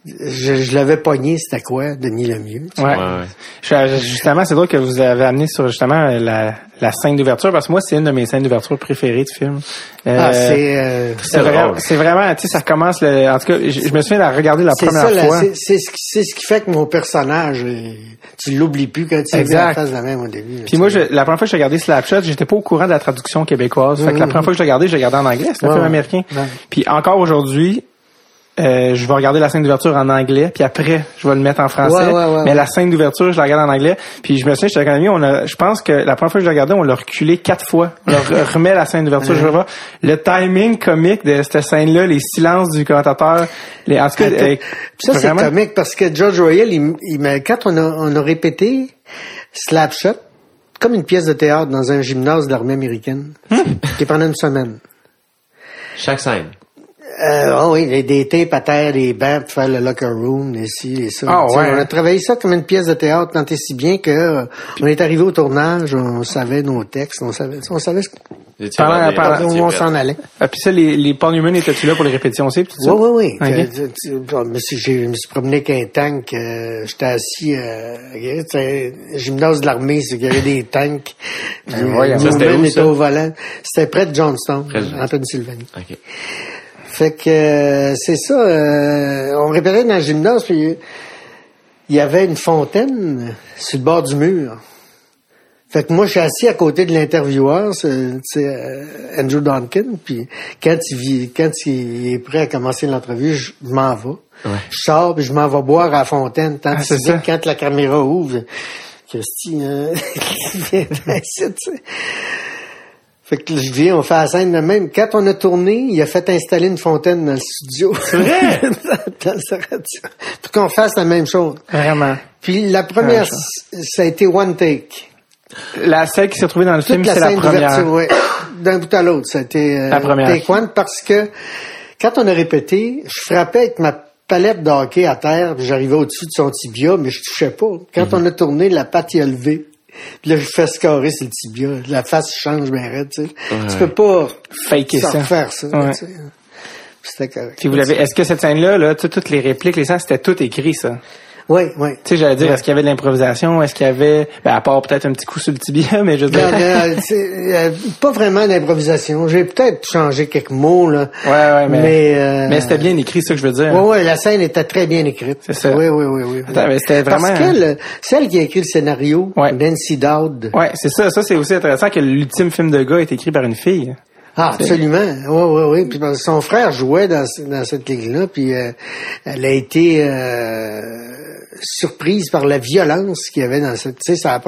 Je, je l'avais pogné, c'était quoi, Denis Lemieux? Ouais. Ouais, ouais. Je- je- justement, c'est drôle que vous avez amené sur justement la, la scène d'ouverture parce que moi, c'est une de mes scènes d'ouverture préférées du film. Euh, Ah, c'est... euh, c'est vraiment, c'est vraiment, tu sais, ça commence. Le, en tout cas, je, je me souviens de la regarder la première ça, fois. c'est ce, qui- c'est ce qui fait que mon personnage, euh, tu l'oublies plus quand tu Exact. la face de la même au début. Puis moi, je, la première fois que j'ai regardé Slapshot, j'étais pas au courant de la traduction québécoise. Fait que la première fois que je l'ai regardé, je l'ai regardé en anglais. C'est un Ouais, film américain. Ouais. Puis encore aujourd'hui, euh, je vais regarder la scène d'ouverture en anglais, puis après, je vais le mettre en français. Ouais, ouais, ouais, mais la scène d'ouverture, je la regarde en anglais. Puis je me souviens, j'étais avec un ami, on a, je pense que la première fois que je l'ai regardé, on l'a reculé quatre fois. On leur remet la scène d'ouverture. Je vois le timing comique de cette scène-là, les silences du commentateur. Les, en tout cas, Attends. euh, Ça, c'est vraiment- comique parce que George Royal, il, il m'a- quand on a, on a répété Slapshot, comme une pièce de théâtre dans un gymnase de l'armée américaine, qui pendant une semaine. Chaque scène. Euh, ah oui, tapes à terre, des bancs pour faire le locker room, et ci, et ça. Ah ouais. On a travaillé ça comme une pièce de théâtre tant et si bien que euh, on est arrivé au tournage, on savait nos textes, on savait, on savait ce- Pendant- où tu on s'en allait. Ah, puis ça, les, les Paul Newman étaient-tu là pour les répétitions aussi? Oui, oui, oui. Ok. Que- tu- tu- bon, mais si j'ai- je me suis promené avec un tank. euh, J'étais assis euh, gymnase de l'armée, c'est qu'il y avait des tanks. Ben euh, Ça, c'était où, ça? au volant. C'était près de Près de- en Pennsylvanie. OK. Fait que euh, c'est ça. euh, on répétait dans le gymnase, puis il y avait une fontaine sur le bord du mur. Fait que moi, je suis assis à côté de l'intervieweur, c'est euh, Andrew Duncan, puis quand il, quand il est prêt à commencer l'entrevue, je, m'en vais. Je sors, puis je m'en vais boire à la fontaine. Tant Ah, que quand la caméra ouvre, ici, tu sais. Fait que je viens, on fait la scène de même. Quand on a tourné, il a fait installer une fontaine dans le studio. C'est vrai? dans le radio. Pour qu'on fasse la même chose. Vraiment. Puis la première, ça. a été one take. La scène qui s'est retrouvée dans le Toute film, la c'est la scène première. ouais. D'un bout à l'autre, ça a été euh, La première. take one parce que quand on a répété, je frappais avec ma palette de hockey à terre, puis j'arrivais au-dessus de son tibia, mais je touchais pas. Quand Mhm. on a tourné, la patte y a levé. Puis là, je fais scorer sur le tibia. La face change bien raide, tu sais. Tu peux pas Faker ça. refaire ça, Ouais. tu sais. C'était correct. Puis vous l'avez, est-ce que cette scène-là, là, tout- toutes les répliques, les sens, c'était tout écrit, ça? Oui, oui. Tu sais, j'allais dire, est-ce qu'il y avait de l'improvisation? Est-ce qu'il y avait, ben, à part peut-être un petit coup sur le tibia, mais je veux dire. Euh, pas vraiment d'improvisation. J'ai peut-être changé quelques mots, là. Ouais, ouais, mais. Mais, euh, mais c'était bien écrit, c'est ça que je veux dire. Oui, oui, la scène était très bien écrite. C'est ça. Oui, oui, oui, oui. Attends, mais c'était vraiment- Parce qu'elle, celle qui a écrit le scénario, Ouais. Nancy Dowd. Ouais, c'est ça. Ça, c'est aussi intéressant que l'ultime film de gars est écrit par une fille. Ah, absolument. Oui, oui, oui. Que son frère jouait dans, ce- dans cette ligue-là, puis euh, elle a été euh, surprise par la violence qu'il y avait dans cette. Tu sais, ça.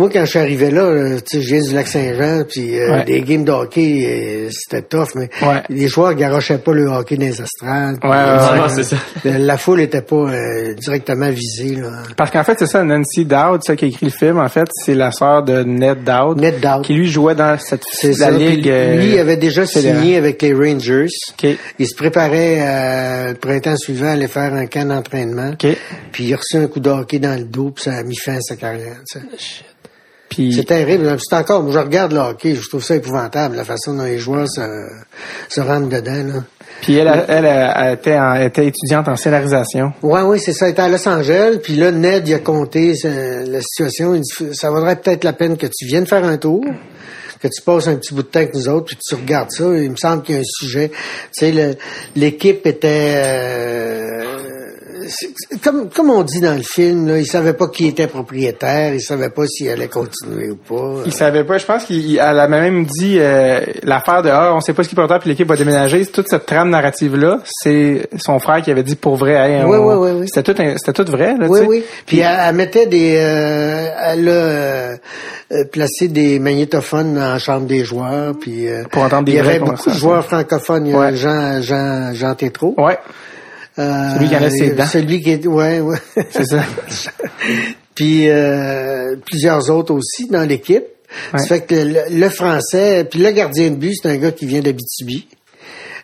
Moi, quand je suis arrivé là, tu sais, je viens du Lac-Saint-Jean, puis euh, Ouais. des games de hockey, euh, c'était tough, mais Ouais. les joueurs garochaient pas le hockey dans les estrades. Ouais, ouais, euh, c'est ça. La foule était pas euh, directement visée, là. Parce qu'en fait, c'est ça, Nancy Dowd, celle qui a écrit le film, en fait, c'est la sœur de Ned Dowd. Ned Dowd. Qui lui jouait dans cette la ça. Ligue. euh, lui, il avait déjà signé avec les Rangers. OK. Il se préparait euh, le printemps suivant à aller faire un camp d'entraînement. OK. Puis il a reçu un coup de hockey dans le dos, puis ça a mis fin à sa carrière. tu sais. C'est terrible. C'est encore, moi, je regarde le hockey, je trouve ça épouvantable, la façon dont les joueurs se, se rentrent dedans. Là. Puis elle, elle, elle, elle était, en- elle était étudiante en scénarisation. Ouais, oui, c'est ça. Il était à Los Angeles, puis là, Ned, il a compté euh, la situation. Il dit, ça vaudrait peut-être la peine que tu viennes faire un tour, que tu passes un petit bout de temps avec nous autres, puis tu regardes ça. Il me semble qu'il y a un sujet. Tu sais, l'équipe était... euh, comme, comme on dit dans le film, là, il savait pas qui était propriétaire, il savait pas s'il allait continuer ou pas. Il savait pas, je pense qu'elle a même dit euh, l'affaire de ah, on sait pas ce qui peut faire puis l'équipe va déménager. Toute cette trame narrative là, c'est son frère qui avait dit pour vrai. Hey, on- ouais, ouais, ouais. C'était tout, c'était tout vrai là. Oui, tu sais. oui. Puis elle, elle mettait des, euh, elle a euh, euh, placé des magnétophones dans la chambre des joueurs. Puis euh, Pour entendre des il y avait beaucoup de joueurs francophones. Il y a Ouais. Jean, Jean, Jean Tétrault. Ouais, Celui qui en a ses dents. Celui qui est, ouais, ouais. c'est ça. puis euh, plusieurs autres aussi dans l'équipe. Ouais. Ça fait que le, le français, puis le gardien de but, c'est un gars qui vient d'Abitibi.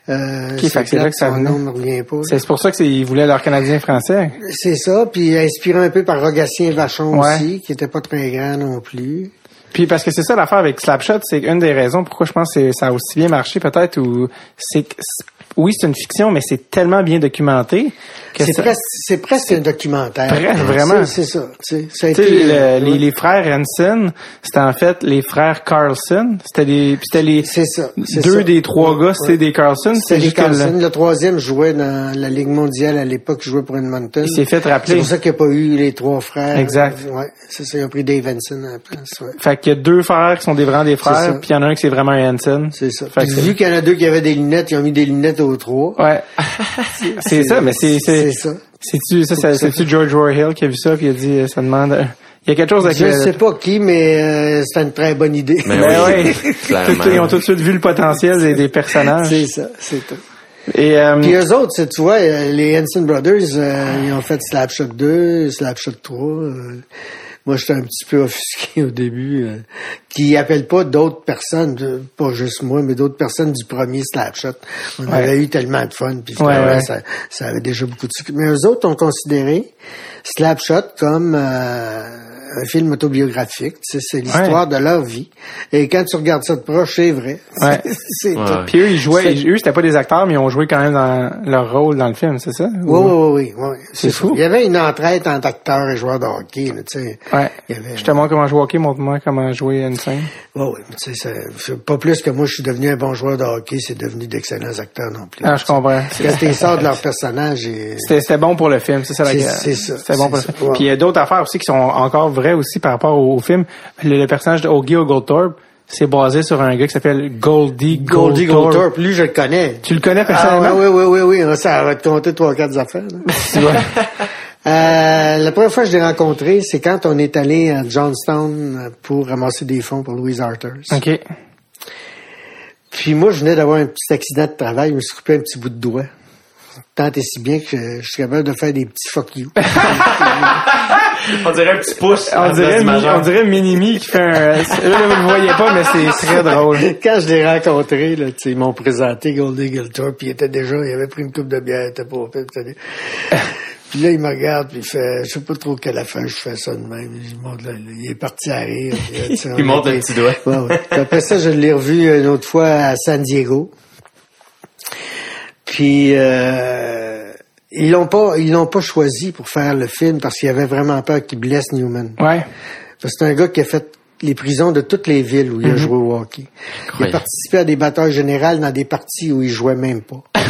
Euh, Ok, fait que c'est là que ça son venait. nom me revient pas. C'est pour ça que c'est- ils voulaient leur Canadien français. C'est ça, puis inspiré un peu par Rogatien Vachon Ouais. aussi, qui était pas très grand non plus. Puis parce que c'est ça l'affaire avec Slapshot, c'est une des raisons pourquoi je pense que ça a aussi bien marché peut-être ou c'est que c'est- oui c'est une fiction mais c'est tellement bien documenté que C'est ça- presque, c'est presque un documentaire. Presque, vraiment. C'est c'est ça. Ça a été, le- euh, les, les frères Hansen, c'était en fait les frères Carlson. C'était des, puis c'était les C'est ça. c'est deux ça. des trois Ouais, gars, c'était ouais. des Carlson. C'était les que Carlson. le- Le troisième jouait dans la Ligue mondiale à l'époque, jouait pour Edmonton. il s'est fait C'est rappeler. pour ça qu'il n'y a pas eu les trois frères. Exact. Ouais, c'est ça. Ils ont pris Dave Henson à la place. Ouais. Fait qu'il y a deux frères qui sont des vraiment des frères, puis il y en a un qui c'est vraiment Hansen. C'est ça. Fait que c'est- vu qu'il y en a deux qui avaient des lunettes, ils ont mis des lunettes aux trois. Ouais. c'est ça, mais c'est C'est ça. c'est-tu ça, ça- c'est-tu George Warhill qui a vu ça puis il a dit euh, ça demande euh, il y a quelque chose avec Je sais pas qui, mais euh, c'était une très bonne idée. Mais Ben oui. Ils ont tout de suite vu le potentiel des, des personnages. c'est ça, c'est tout. Et euh, Puis eux autres, c'est- tu vois, les Hanson Brothers, euh, ils ont fait Slapshot 2, Slapshot 3. euh, moi, j'étais un petit peu offusqué au début. Euh, qui appellent pas d'autres personnes, euh, pas juste moi, mais d'autres personnes du premier Slapshot. On Ouais. avait eu tellement de fun, puis Ouais, finalement, ouais. Ça, ça avait déjà beaucoup de succès. Mais eux autres ont considéré Slapshot comme euh, un film autobiographique. Tu sais, C'est l'histoire de leur vie. Et quand tu regardes ça de proche, c'est vrai. Ouais. c'est Ouais. tout. puis eux ils jouaient, eux c'était pas des acteurs mais ils ont joué quand même dans leur rôle dans le film, c'est ça? Oui, oui, oui, oui. C'est fou. Il y avait une entraide entre acteurs et joueurs de hockey, là, tu sais. Ouais. Il y avait- Je te montre comment jouer au hockey, montre-moi comment jouer une scène. Oui, oui, tu sais, pas plus que moi, je suis devenu un bon joueur de hockey, c'est devenu d'excellents acteurs non plus. Ah, je comprends. Quand ils sortent de leur personnage, et... C'était c'était bon pour le film, c'est ça la C'est- ça, C'était bon pour le film. Puis il y a d'autres affaires aussi qui sont encore vraies aussi par rapport au, au film. Le, le personnage de Ogie Oglethorpe, c'est basé sur un gars qui s'appelle Goldie Goldie Goldthorpe. Goldthorpe, lui, je le connais. Tu le connais Ah, personnellement? oui, oui, oui, oui, oui, ça va te compter trois, quatre affaires. Euh, la première fois que je l'ai rencontré, c'est quand on est allé à Johnstown pour ramasser des fonds pour Louise Arthurs. OK. Puis moi, je venais d'avoir un petit accident de travail, je me suis coupé un petit bout de doigt. Tant et si bien que je, je suis capable de faire des petits fuck you. On dirait un petit pouce. On dirait, Mi- on dirait Minimi qui fait un... Là, là, vous le voyez pas, mais c'est très drôle. Quand je l'ai rencontré, là, tu sais, ils m'ont présenté Goldie Giltor, puis il était déjà, il avait pris une coupe de bière, il était pas au fait, tu sais. Puis là, il me regarde, puis il fait, je sais pas trop quelle affaire je fais ça de même. Je montre, là, il est parti à rire. puis, Il le était- petit doigt. Ouais, ouais. Après ça, je l'ai revu une autre fois à San Diego. Puis euh, ils l'ont pas, ils l'ont pas choisi pour faire le film parce qu'il avait vraiment peur qu'il blesse Newman. Ouais. C'est un gars qui a fait les prisons de toutes les villes où il Mhm. a joué au hockey. Il a participé à des batailles générales dans des parties où il jouait même pas.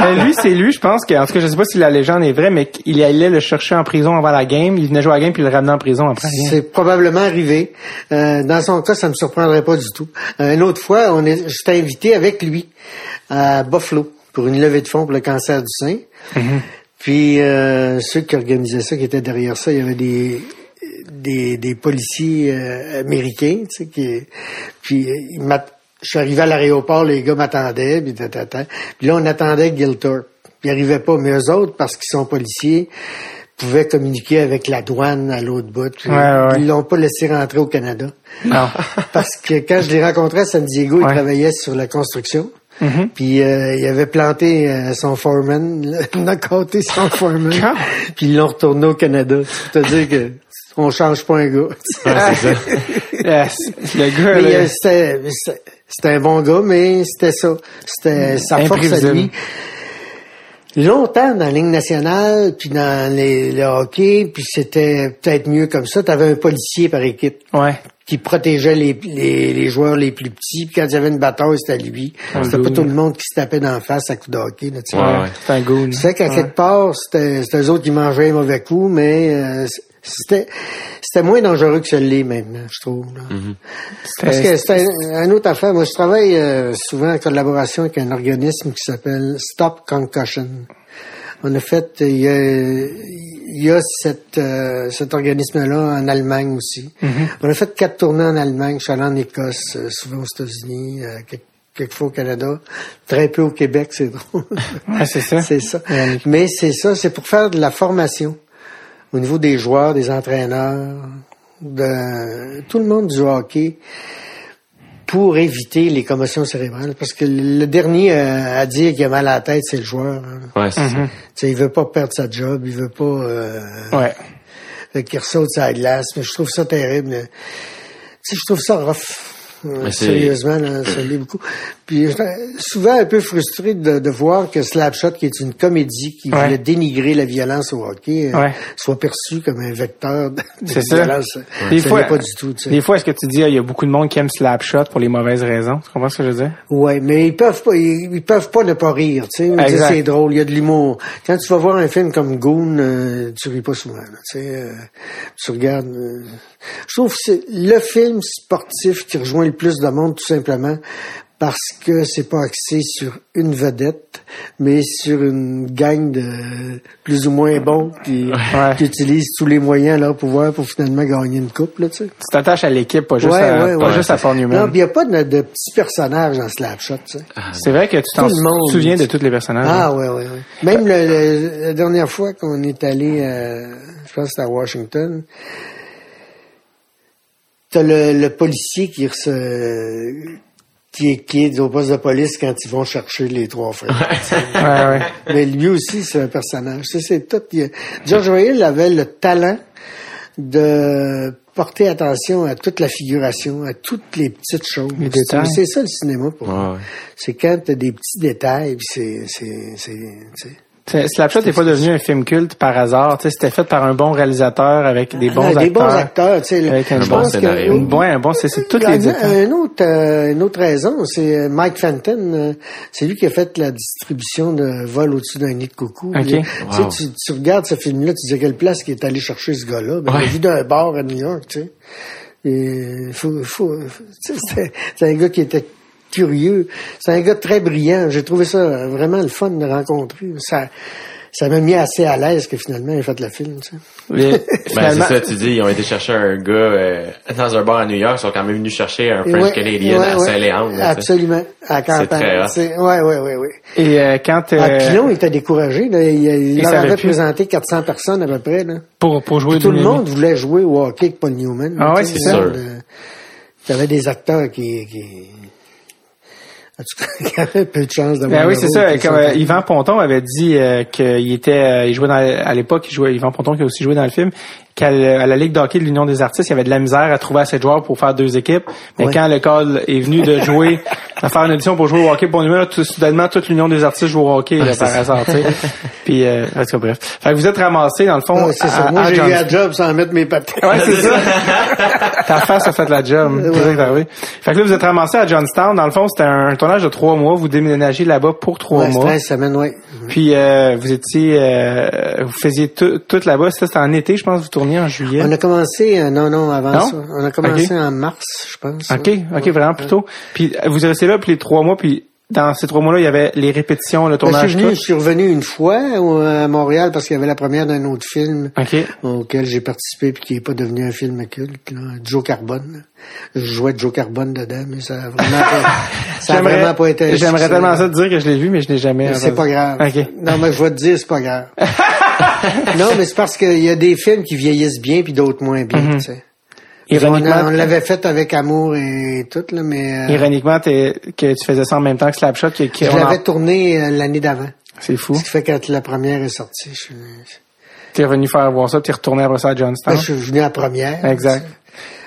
Mais lui, c'est lui, je pense que, en tout cas, je sais pas si la légende est vraie, mais qu'il allait le chercher en prison avant la game. Il venait jouer à la game puis il le ramenait en prison après. C'est probablement arrivé. Euh, dans son cas, ça me surprendrait pas du tout. Euh, une autre fois, on est, j'étais invité avec lui à Buffalo pour une levée de fonds pour le cancer du sein. Puis euh, ceux qui organisaient ça, qui étaient derrière ça, il y avait des des, des policiers euh, américains, tu sais, qui puis euh, ils je suis arrivé à l'aéroport, les gars m'attendaient, puis, là on attendait Gilthorpe. Puis ils arrivaient pas, mais eux autres, parce qu'ils sont policiers, pouvaient communiquer avec la douane à l'autre bout. Puis, Ouais, ouais. Ils l'ont pas laissé rentrer au Canada. Non. Parce que quand je les rencontrais à San Diego, Ouais. ils travaillaient sur la construction. Mhm. Puis euh, il avait planté euh, son foreman, compté son foreman. Puis ils l'ont retourné au Canada. C'est-à-dire que on change pas un gars. Ouais, c'est ça. Yes. Le gars, Mais là, euh, c'était un bon gars, mais c'était ça. C'était sa force à lui. Longtemps dans la Ligue nationale, puis dans les, le hockey, puis c'était peut-être mieux comme ça. Tu avais un policier par équipe ouais. Qui protégeait les, les, les joueurs les plus petits. Puis quand il y avait une bataille, c'était lui. C'était pas tout le monde qui se tapait d'en face à coup de hockey. Là, tu. Ouais. C'est un. C'est vrai qu'à quelque part, c'était c'était eux autres qui mangeaient un mauvais coup, mais euh, c'était c'était moins dangereux que celui-là maintenant, je trouve. là. Parce que c'est un, autre affaire. Moi, je travaille euh, souvent en collaboration avec un organisme qui s'appelle Stop Concussion. On a fait, euh, il y a, il y a cette, euh, cet organisme-là en Allemagne aussi. On a fait quatre tournées en Allemagne. Je suis allé en Écosse, euh, souvent aux États-Unis, euh, quelques, quelquefois au Canada, très peu au Québec, c'est drôle. Ouais, c'est ça. c'est ça. Mais c'est ça, c'est pour faire de la formation au niveau des joueurs, des entraîneurs, de tout le monde du hockey pour éviter les commotions cérébrales. Parce que le dernier euh, à dire qu'il a mal à la tête, c'est le joueur. hein. Ouais, c'est ça. Tu sais, il veut pas perdre sa job, il veut pas euh, Ouais. fait qu'il ressaute sa glace. Mais je trouve ça terrible. Tu sais, je trouve ça rough. Sérieusement, là, ça l'est beaucoup. Puis souvent un peu frustré de, de voir que Slapshot, qui est une comédie qui Ouais. voulait dénigrer la violence au hockey, euh, Ouais. soit perçu comme un vecteur de, de C'est ça. violence. Des Ça fois, pas du tout. tu sais. Des fois, est-ce que tu dis, ah, il y a beaucoup de monde qui aime Slapshot pour les mauvaises raisons? Tu comprends ce que je veux dire? Ouais, mais ils peuvent pas, ils, ils peuvent pas ne pas rire, tu sais. C'est drôle, il y a de l'humour. Quand tu vas voir un film comme Goon, euh, tu ris pas souvent, là, tu sais. euh, tu regardes. euh, je trouve que c'est le film sportif qui rejoint le plus de monde, tout simplement, parce que c'est pas axé sur une vedette, mais sur une gang de plus ou moins bons qui, Ouais. qui utilisent tous les moyens à leur pouvoir pour finalement gagner une coupe, là, tu sais. Tu t'attaches à l'équipe, pas juste Ouais, à, ouais, pas juste à Non, il n'y a pas de, de petits personnages dans Slapshot, tu sais. C'est vrai que tu t'en Tout le monde. souviens de tous les personnages. Ah hein? ouais, ouais. Même le- le- la dernière fois qu'on est allé, euh, je pense que c'était à Washington, t'as le, le policier qui se, qui est, qui est au poste de police quand ils vont chercher les trois frères. Ouais, ouais. Mais lui aussi, c'est un personnage. Ça, c'est tout. il George Royal avait le talent de porter attention à toute la figuration, à toutes les petites choses. Les détails. C'est ça le cinéma pour Ouais, moi. ouais. C'est quand t'as des petits détails, puis c'est, c'est. C'est- Slapshot n'est pas devenu un film culte par hasard. Tu sais, C'était fait par un bon réalisateur avec des bons Ah, acteurs. des bons acteurs, tu sais. le- Avec un bon scénario. que- un bon, c'est c'est toutes les un autre, euh, une autre raison, c'est euh, Mike Fenton. euh, c'est lui qui a fait la distribution de vol au-dessus d'un nid de coucou. Ok. Puis, tu sais, Wow. tu, tu regardes ce film-là, tu dis à quelle place qu'il est allé chercher ce gars-là. Ben, Il Ouais. a vu d'un bar à New York, tu sais. Et faut, faut, c'est un gars qui était curieux. C'est un gars très brillant. J'ai trouvé ça vraiment le fun de le rencontrer. Ça, ça m'a mis assez à l'aise que finalement il a fait le film. Tu sais. Les- Ben, c'est ça, tu dis, ils ont été chercher un gars euh, dans un bar à New York, ils sont quand même venus chercher un French Ouais, Canadian ouais, à ouais. Saint-Léandre. Absolument. À campagne. très. C'est- Ouais, ouais, ouais, ouais. et euh, quand euh, Ah, Pilon était découragé. Là. Il, il Il leur avait plus. présenté 400 personnes à peu près. Là. pour pour jouer Tout le monde voulait jouer au hockey avec Paul Newman. Ah ouais, c'est ça. Il y avait des acteurs qui... qui... Peu de chance d'avoir Ben oui, c'est ça. Comme euh. Yvan Ponton avait dit euh, qu'il était, euh, il jouait dans, à l'époque, il jouait Yvan Ponton qui a aussi joué dans le film, qu'à la Ligue d'hockey de l'Union des artistes, il y avait de la misère à trouver assez de joueurs pour faire deux équipes. Mais Ouais. quand le call est venu de jouer, à faire une audition pour jouer au hockey pour numéro, tout, soudainement toute l'Union des artistes joue au hockey là, par hasard. tu sais. Puis, euh, en tout cas, bref. Fait que vous êtes ramassé dans le fond. Ah, c'est ça. Moi, j'ai eu un job sans mettre mes patins. Ouais, c'est ça. Ta face a fait la job. C'est ça qui est arrivé. Fait que là, vous êtes ramassé à Johnstown. Dans le fond, c'était un tournage de trois mois. Vous déménagez là-bas pour trois Ouais, mois. c'était 13 semaines, ouais. Puis euh, vous étiez, euh, vous faisiez tout, tout là-bas. Ça, C'était en été, je pense. Vous tourniez en juillet. On a commencé, euh, non, non, avant Non? ça. On a commencé en mars, je pense. Ok, ok, vraiment plus tôt. Puis vous êtes resté là, puis les trois mois, puis dans ces trois mois-là, il y avait les répétitions, le je, tournage, je suis revenu une fois euh, à Montréal parce qu'il y avait la première d'un autre film auquel j'ai participé puis qui n'est pas devenu un film culte. Là. Joe Carbone. Je jouais Joe Carbone dedans, mais ça a vraiment pas, ça a vraiment pas été. J'aimerais tellement ça te dire que je l'ai vu, mais je l'ai jamais. C'est pas grave. Non, mais je vais te dire, c'est pas grave. non, mais c'est parce qu'il y a des films qui vieillissent bien puis d'autres moins bien, tu sais. On. Ironiquement, on l'avait fait avec amour et tout, là, mais euh, ironiquement que tu faisais ça en même temps que Slapshot, que, que je en- l'avais tourné euh, l'année d'avant. c'est fou. Ce qui fait que quand la première est sortie, je suis, T'es revenu faire voir ça, t'es retourné après ça à Johnstown. ben, je suis venu à la première. Exact.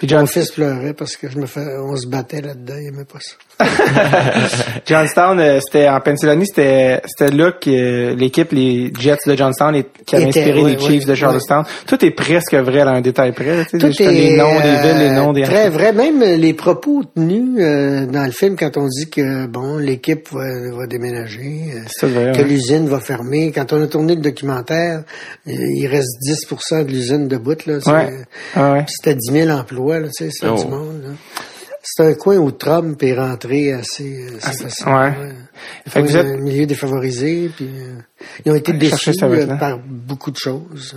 John, fils pleurait parce que je me fais, on se battait là-dedans, il aimait pas ça. Johnstown, euh, c'était en Pennsylvanie, c'était c'était là que euh, l'équipe, les Jets de Johnstown, qui avait Était, inspiré ouais, les Chiefs ouais, de Charlestown. Tout est presque vrai à un détail près. là, tu sais, Tout les noms des euh, villes, les noms des très vrai. Même les propos tenus euh, dans le film quand on dit que bon l'équipe va, va déménager, euh, vrai, que ouais. l'usine va fermer. Quand on a tourné le documentaire, euh, il reste 10% de l'usine de bout là. Ouais. Ah ouais. C'était 10 000 emplois là, tu sais, c'est Oh. du monde. là. C'est un coin où Trump est rentré assez, euh, assez facilement. ouais. Fait que vous Ouais, êtes- un milieu défavorisé, puis euh, ils ont été Allez déçus euh, par beaucoup de choses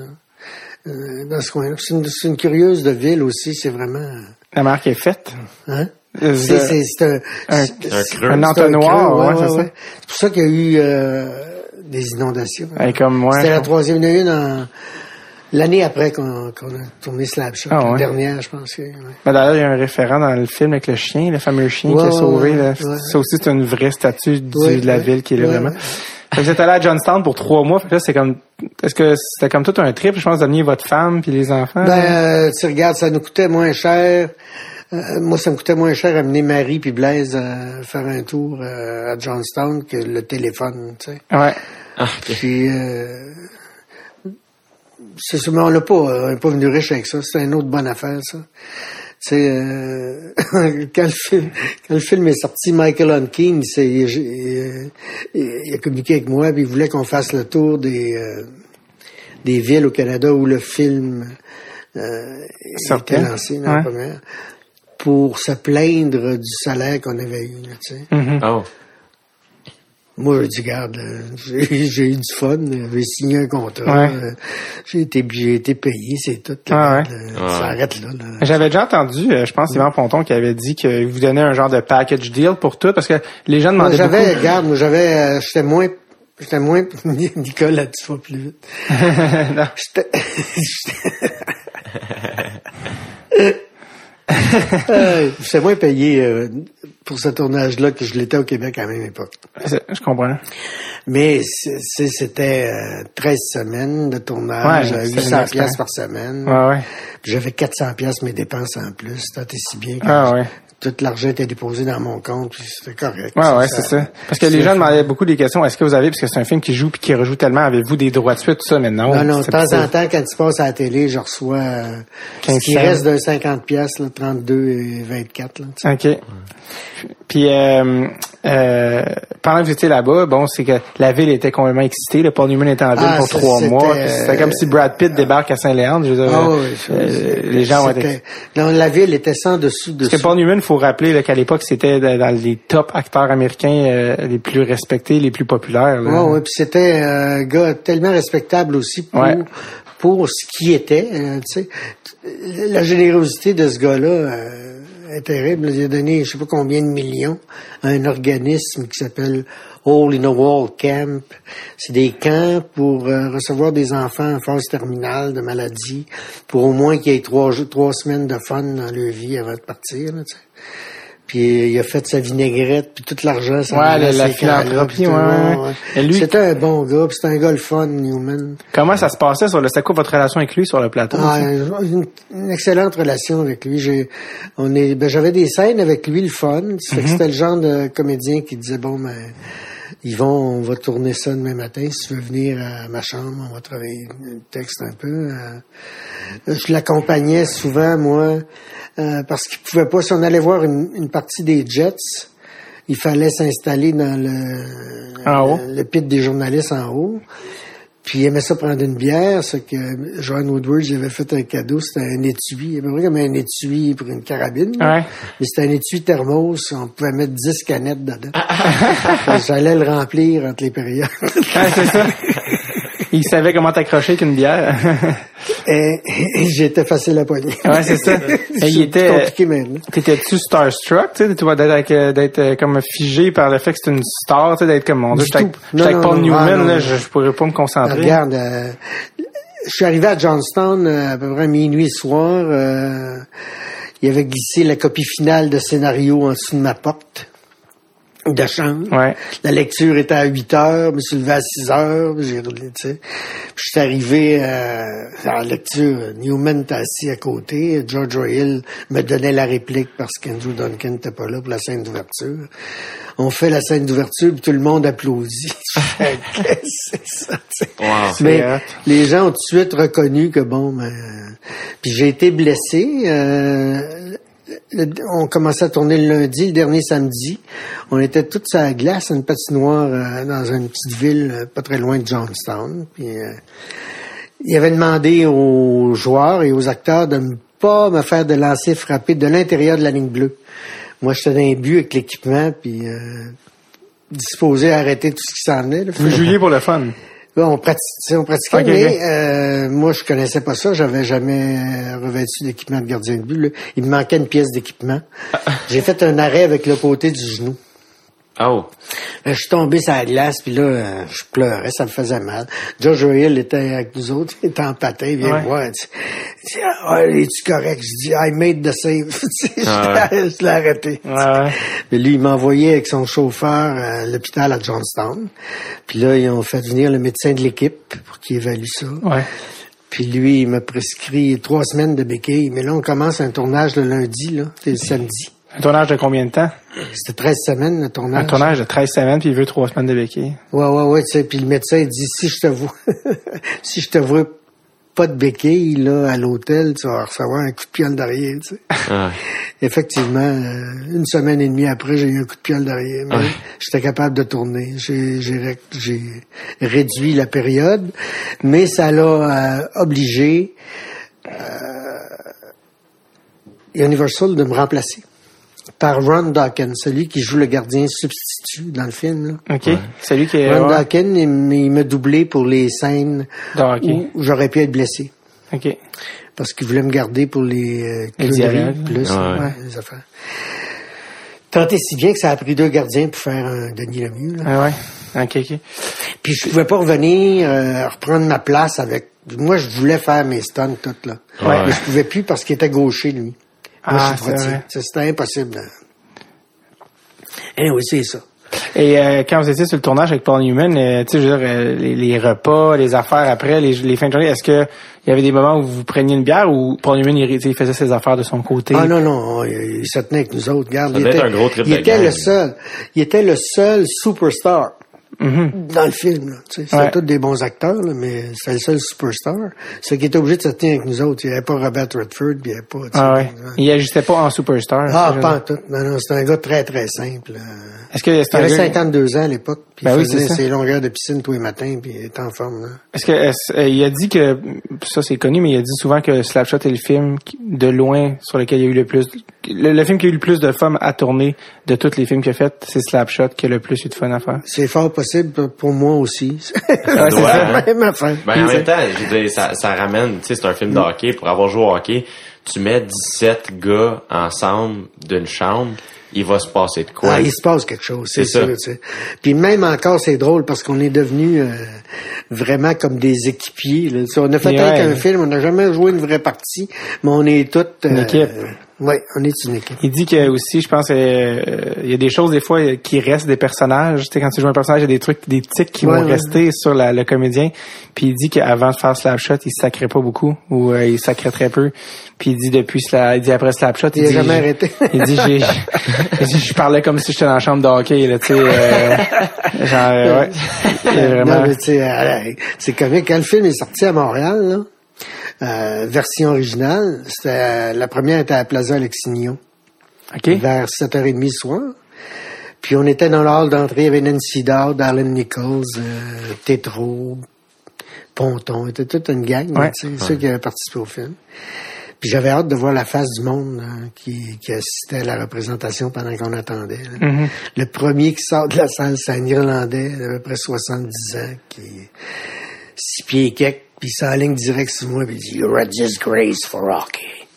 euh, dans ce coin-là. C'est une, curieuse de ville aussi, c'est vraiment... La marque est faite. Hein? Euh, C'est un, un- un c'est entonnoir, ouais, c'est pour ça qu'il y a eu euh, des inondations. Ouais, comme moi. C'était la troisième, il y en a eu une en- l'année après qu'on qu'on a tourné Slapshot, Ah, la dernière, je pense. que, ouais. Ben, D'ailleurs, il y a un référent dans le film avec le chien, le fameux chien Ouais, qui a sauvé. ouais, là. ouais. Ça aussi, c'est une vraie statue du- Ouais, de la ouais. ville qui est là Ouais, vraiment. ouais. Fait que vous êtes allé à Johnstown pour trois mois. Fait que là, c'est comme, est-ce que c'était comme tout un trip, je pense, d'amener votre femme puis les enfants? Ben, euh, tu regardes, ça nous coûtait moins cher. Euh, moi, ça me coûtait moins cher amener Marie puis Blaise à faire un tour euh, à Johnstown que le téléphone, tu sais. ouais. Ah. Puis, euh, c'est sûr, mais on l'a pas, euh, on n'est pas venu riche avec ça. C'est une autre bonne affaire, ça. Tu sais, euh, quand, le film, quand le film est sorti, Michael Hunkin, il, s'est- il, il- il a communiqué avec moi, puis il voulait qu'on fasse le tour des, euh, des villes au Canada où le film euh, était lancé dans la première, pour se plaindre du salaire qu'on avait eu. Là, tu sais. Oh. Moi, je dis, garde, euh, j'ai j'ai eu du fun, euh, j'ai signé un contrat, Ouais. euh, j'ai été, j'ai été payé, c'est tout. Ah ouais. là, Ouais. Ça arrête là. là. J'avais déjà entendu, euh, je pense, Yvan Ponton qui avait dit qu'il vous donnait un genre de package deal pour tout, parce que les gens Moi, demandaient j'avais, beaucoup. regarde, moi, j'avais, euh, j'étais moins, j'étais moins, Nicolas, tu vas plus vite. Non. J'étais, Euh, j'étais moins payé euh, pour ce tournage-là que je l'étais au Québec à la même époque. Je comprends. Mais c'était euh, 13 semaines de tournage, Ouais, euh, c'est une 800 expérience. pièces par semaine. Ouais, ouais. J'avais 400 pièces mes dépenses en plus. C'était si bien que Ah, ouais. tout l'argent était déposé dans mon compte, c'était correct. Ouais, ouais, c'est ça. Parce que les gens demandaient beaucoup des questions. Est-ce que vous avez, parce que c'est un film qui joue puis qui rejoue tellement, avez-vous des droits de suite, tout ça, mais non. Non, de temps en temps, quand tu passes à la télé, je reçois euh, ce 15 qui reste d'un 50 pièces, là, 32 et 24. Là. OK. Puis euh, euh, pendant que étiez là-bas, bon, c'est que la ville était complètement excitée. Le Paul Newman était en ville Ah, pour ça, trois mois. euh, C'était comme si Brad Pitt débarque à Saint-Léandre. Je veux dire, oui, euh, c'est- les gens ont été... Non, la ville était sans dessous Parce dessous. que Paul Newman, faut rappeler qu'à l'époque, c'était dans les top acteurs américains euh, les plus respectés, les plus populaires. là. Ouais, ouais, puis c'était un gars tellement respectable aussi pour Ouais. pour ce qui était. euh, tu sais, la générosité de ce gars-là euh, terrible. Il a donné, je sais pas combien de millions à un organisme qui s'appelle All in a Wall Camp. C'est des camps pour euh, recevoir des enfants en phase terminale de maladie, pour au moins qu'il y ait trois trois semaines de fun dans leur vie avant de partir. Puis il a fait sa vinaigrette, puis tout l'argent. ça Ouais, la- la philanthropie, ouais, ouais. Lui- C'était un bon gars, puis c'était un gars le fun, Newman. Comment ça se passait sur le... C'était quoi votre relation avec lui sur le plateau? Ah, une, une excellente relation avec lui. J'ai, on est, ben, j'avais des scènes avec lui, le fun. Fait que C'était le genre de comédien qui disait bon, ben, Yvon, on va tourner ça demain matin. Si tu veux venir à ma chambre, on va travailler le texte un peu. Euh, je l'accompagnais souvent, moi, euh, parce qu'il pouvait pas. Si on allait voir une, une partie des Jets, il fallait s'installer dans le, le pit des journalistes en haut. Puis il aimait ça prendre une bière, ce que John Woodward il avait fait un cadeau, c'était un étui, à peu près comme un étui pour une carabine. Ouais. Mais c'était un étui thermos, on pouvait mettre 10 canettes dedans. J'allais le remplir entre les périodes. C'est ça. Il savait comment t'accrocher qu'une bière. Et, et j'étais facile à poigner. ouais, c'est ça. Et C'est il était, compliqué. T'étais-tu starstruck, tu sais, d'être, euh, d'être euh, comme figé par le fait que c'est une star, tu sais, d'être comme mon Dieu, j'étais avec, Paul Newman, ah, non, là, je, je pourrais pas me concentrer. Regarde, euh, je suis arrivé à Johnstown à peu près à minuit soir. euh, il avait glissé la copie finale de scénario en dessous de ma porte de chambre. Ouais. La lecture était à 8 heures, je me suis levé à 6 heures, j'ai roulé, tu sais. Puis je suis arrivé euh, à la lecture, Newman était assis à côté, George Hill me donnait la réplique parce qu'Andrew Duncan n'était pas là pour la scène d'ouverture. On fait la scène d'ouverture, puis tout le monde applaudit. Qu'est-ce que c'est ça, tu sais? Wow. Mais les gens ont tout de suite reconnu que bon, ben, euh, puis j'ai été blessé. euh, on commençait à tourner le lundi, le dernier samedi. On était tous à la glace, à une patinoire euh, dans une petite ville euh, pas très loin de Johnstown. Puis euh, il avait demandé aux joueurs et aux acteurs de ne pas me faire de lancer frappé de l'intérieur de la ligne bleue. Moi, j'étais dans un but avec l'équipement, puis disposé à arrêter tout ce qui s'en venait. Vous jouiez pour le fun. Là, on pratiquait, on pratiquait mais euh, moi, je connaissais pas ça. J'avais jamais revêtu d'équipement de gardien de but. là. Il me manquait une pièce d'équipement. J'ai fait un arrêt avec le côté du genou. Oh. Là, je suis tombé sur la glace, puis là, euh, je pleurais, ça me faisait mal. George Hill était avec nous autres, il était en patin, il vient Ouais. me voir, il dit, ah, es-tu correct? Je dis, I made the save. Tu sais, Ah je l'ai- je l'ai arrêté. Ouais, ouais. Mais lui, il m'a envoyé avec son chauffeur à l'hôpital à Johnstown. Puis là, ils ont fait venir le médecin de l'équipe pour qu'il évalue ça. Ouais. Puis lui, il m'a prescrit trois semaines de béquilles. Mais là, on commence un tournage le lundi, là. C'est le samedi. Un tournage de combien de temps? C'était 13 semaines, le tournage. Un tournage de 13 semaines, puis il veut trois semaines de béquille. Ouais, ouais, ouais, tu sais. Puis le médecin, il dit, si je te vois, si je te vois pas de béquilles, là, à l'hôtel, tu vas recevoir un coup de pied en derrière, tu sais. Ah. Effectivement, euh, une semaine et demie après, j'ai eu un coup de pied en derrière. Mais j'étais capable de tourner. J'ai, j'ai, ré- j'ai réduit la période, mais ça l'a euh, obligé euh, Universal de me remplacer par Ron Dawkins, celui qui joue le gardien substitut dans le film. Là. OK? Celui qui est... Ron ouais. Dawkins, il, m'a doublé pour les scènes où j'aurais pu être blessé. OK. Parce qu'il voulait me garder pour les euh, clowneries, plus, Ouais. ouais, les affaires. Tant et si bien que ça a pris deux gardiens pour faire un Denis Lemieux. Là. Ah ouais? OK, OK. Puis je pouvais pas revenir, euh, reprendre ma place avec... Moi, je voulais faire mes stunts toutes, là. Ouais. Mais je pouvais plus parce qu'il était gaucher, lui. Ah, C'était impossible. Eh oui, c'est ça. Et euh, quand vous étiez sur le tournage avec Paul Newman, euh, tu sais, je veux dire, euh, les, les repas, les affaires après, les, les fins de journée, est-ce que il y avait des moments où vous preniez une bière ou Paul Newman, il, tu sais, il faisait ses affaires de son côté? Ah non, non, il, il se tenait avec nous autres. Regarde, Ça il devait était, être un gros trip il était gang. le seul. Il était le seul superstar Mhm. dans le film. C'était Ouais. tous des bons acteurs, là, mais c'était le seul superstar. C'est qu'il était obligé de se tenir avec nous autres. Il n'y avait pas Robert Redford, puis il n'y avait pas... Ah ouais. Il agissait pas en superstar. Ah, pas en tout. Non, non, c'était un gars très, très simple. euh. Est-ce que c'est Il avait gars- 52 ans à l'époque, puis Ben il oui, faisait c'est ça. ses longueurs de piscine tous les matins, puis il était en forme. Est-ce que euh, il a dit que ça c'est connu, mais il a dit souvent que Slapshot est le film de loin sur lequel il y a eu le plus le, le film qui a eu le plus de fun à tourner de tous les films qu'il a fait, c'est Slapshot qui a le plus eu de fun à faire. C'est fort possible pour moi aussi. Ouais, c'est doit, ça. hein. Même affaire. Ben, en même temps, je veux dire, ça, ça ramène, tu sais, c'est un film de hockey. Pour avoir joué au hockey, tu mets 17 gars ensemble d'une chambre, il va se passer de quoi? Ah, il se passe quelque chose, c'est ça. sûr. sais. Puis même encore, c'est drôle parce qu'on est devenus euh, vraiment comme des équipiers. là. On a fait Mais avec ouais. un film, on n'a jamais joué une vraie partie, mais on est toutes... Une équipe. Oui, on est une équipe. Il dit que aussi, je pense, euh, il y a des choses des fois qui restent des personnages. Tu sais, quand tu joues un personnage, il y a des trucs, des tics qui Ouais, vont ouais. rester sur la- le comédien. Puis il dit qu'avant de faire Slapshot, il sacrait pas beaucoup ou euh, il sacrait très peu. Puis il dit depuis Sla- il dit après Slapshot, il, Il a dit jamais arrêté. il dit j'ai, il dit, je parlais comme si j'étais dans la chambre de hockey là, tu sais. euh, genre euh, ouais. Vraiment. Non, mais tu sais, euh, c'est comique. Quand le film est sorti à Montréal, là, euh, version originale, c'était euh, la première était à Plaza Alexignon. vers 7h30 le soir. Puis on était dans le hall d'entrée, il y avait Nancy Dowd, Darlene Nichols, euh, Tétro, Ponton, était toute une gang, Ouais. tu sais, ceux qui avaient participé au film. Puis j'avais hâte de voir la face du monde hein, qui, qui assistait à la représentation pendant qu'on attendait. Mhm. Le premier qui sort de la salle, c'est un Irlandais d'à peu près 70 ans, qui est six pieds et quelques, puis il s'enligne direct sur moi, puis il dit « You're a disgrace for hockey ».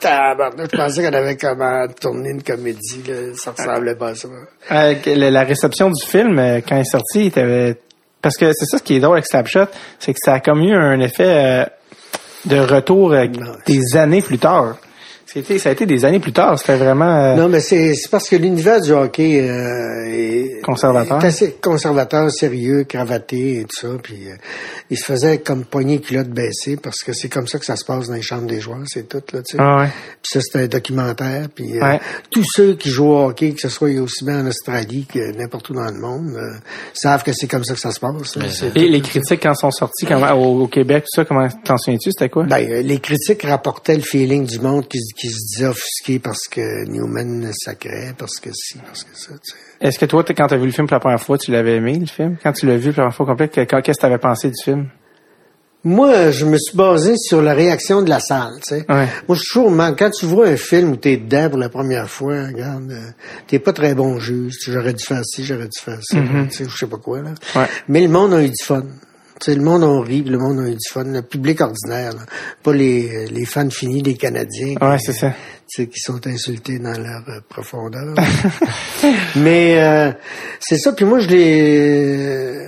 Tabarnak, Je pensais qu'on avait comment tourné une comédie, là. ça ressemblait pas à ça. Euh, la réception du film, euh, quand il est sorti, il. Parce que c'est ça ce qui est drôle avec Slapshot, c'est que ça a comme eu un effet euh, de retour euh, Non. des années plus tard. C'était, ça a été des années plus tard. C'était vraiment... euh, Non, mais c'est c'est parce que l'univers du hockey euh, est Conservateur. est assez conservateur, sérieux, cravaté et tout ça. Puis euh, il se faisait comme poignée culotte baissée parce que c'est comme ça que ça se passe dans les chambres des joueurs, c'est tout là. Tu sais. Ah ouais. Puis ça c'est un documentaire. Puis euh, Ouais. tous ceux qui jouent au hockey, que ce soit aussi bien en Australie que n'importe où dans le monde, euh, savent que c'est comme ça que ça se passe. là. Et tout, les critiques quand sont sortis comment, au, au Québec, tout ça, comment t'en souviens-tu? C'était quoi? Ben, euh, les critiques rapportaient le feeling du monde qui, qui se disait offusqué parce que Newman sacrait, parce que si, parce que ça, tu sais. Est-ce que toi, quand t'as vu le film pour la première fois, tu l'avais aimé, le film? Quand tu l'as vu pour la première fois complète, que- qu'est-ce que t'avais pensé du film? Moi, je me suis basé sur la réaction de la salle, tu sais. Ouais. Moi, je suis toujours, quand tu vois un film où t'es dedans pour la première fois, regarde, euh, t'es pas très bon juge. Tu J'aurais dû faire ci, j'aurais dû faire ça, tu sais, je sais pas quoi, là. Ouais. Mais le monde a eu du fun. Tu sais, le monde a ri, puis le monde a eu du fun. Le public ordinaire, là. pas les, les fans finis des Canadiens. Ouais, c'est ça. sais, qui sont insultés dans leur euh, profondeur. Mais euh, c'est ça. Puis moi, je l'ai.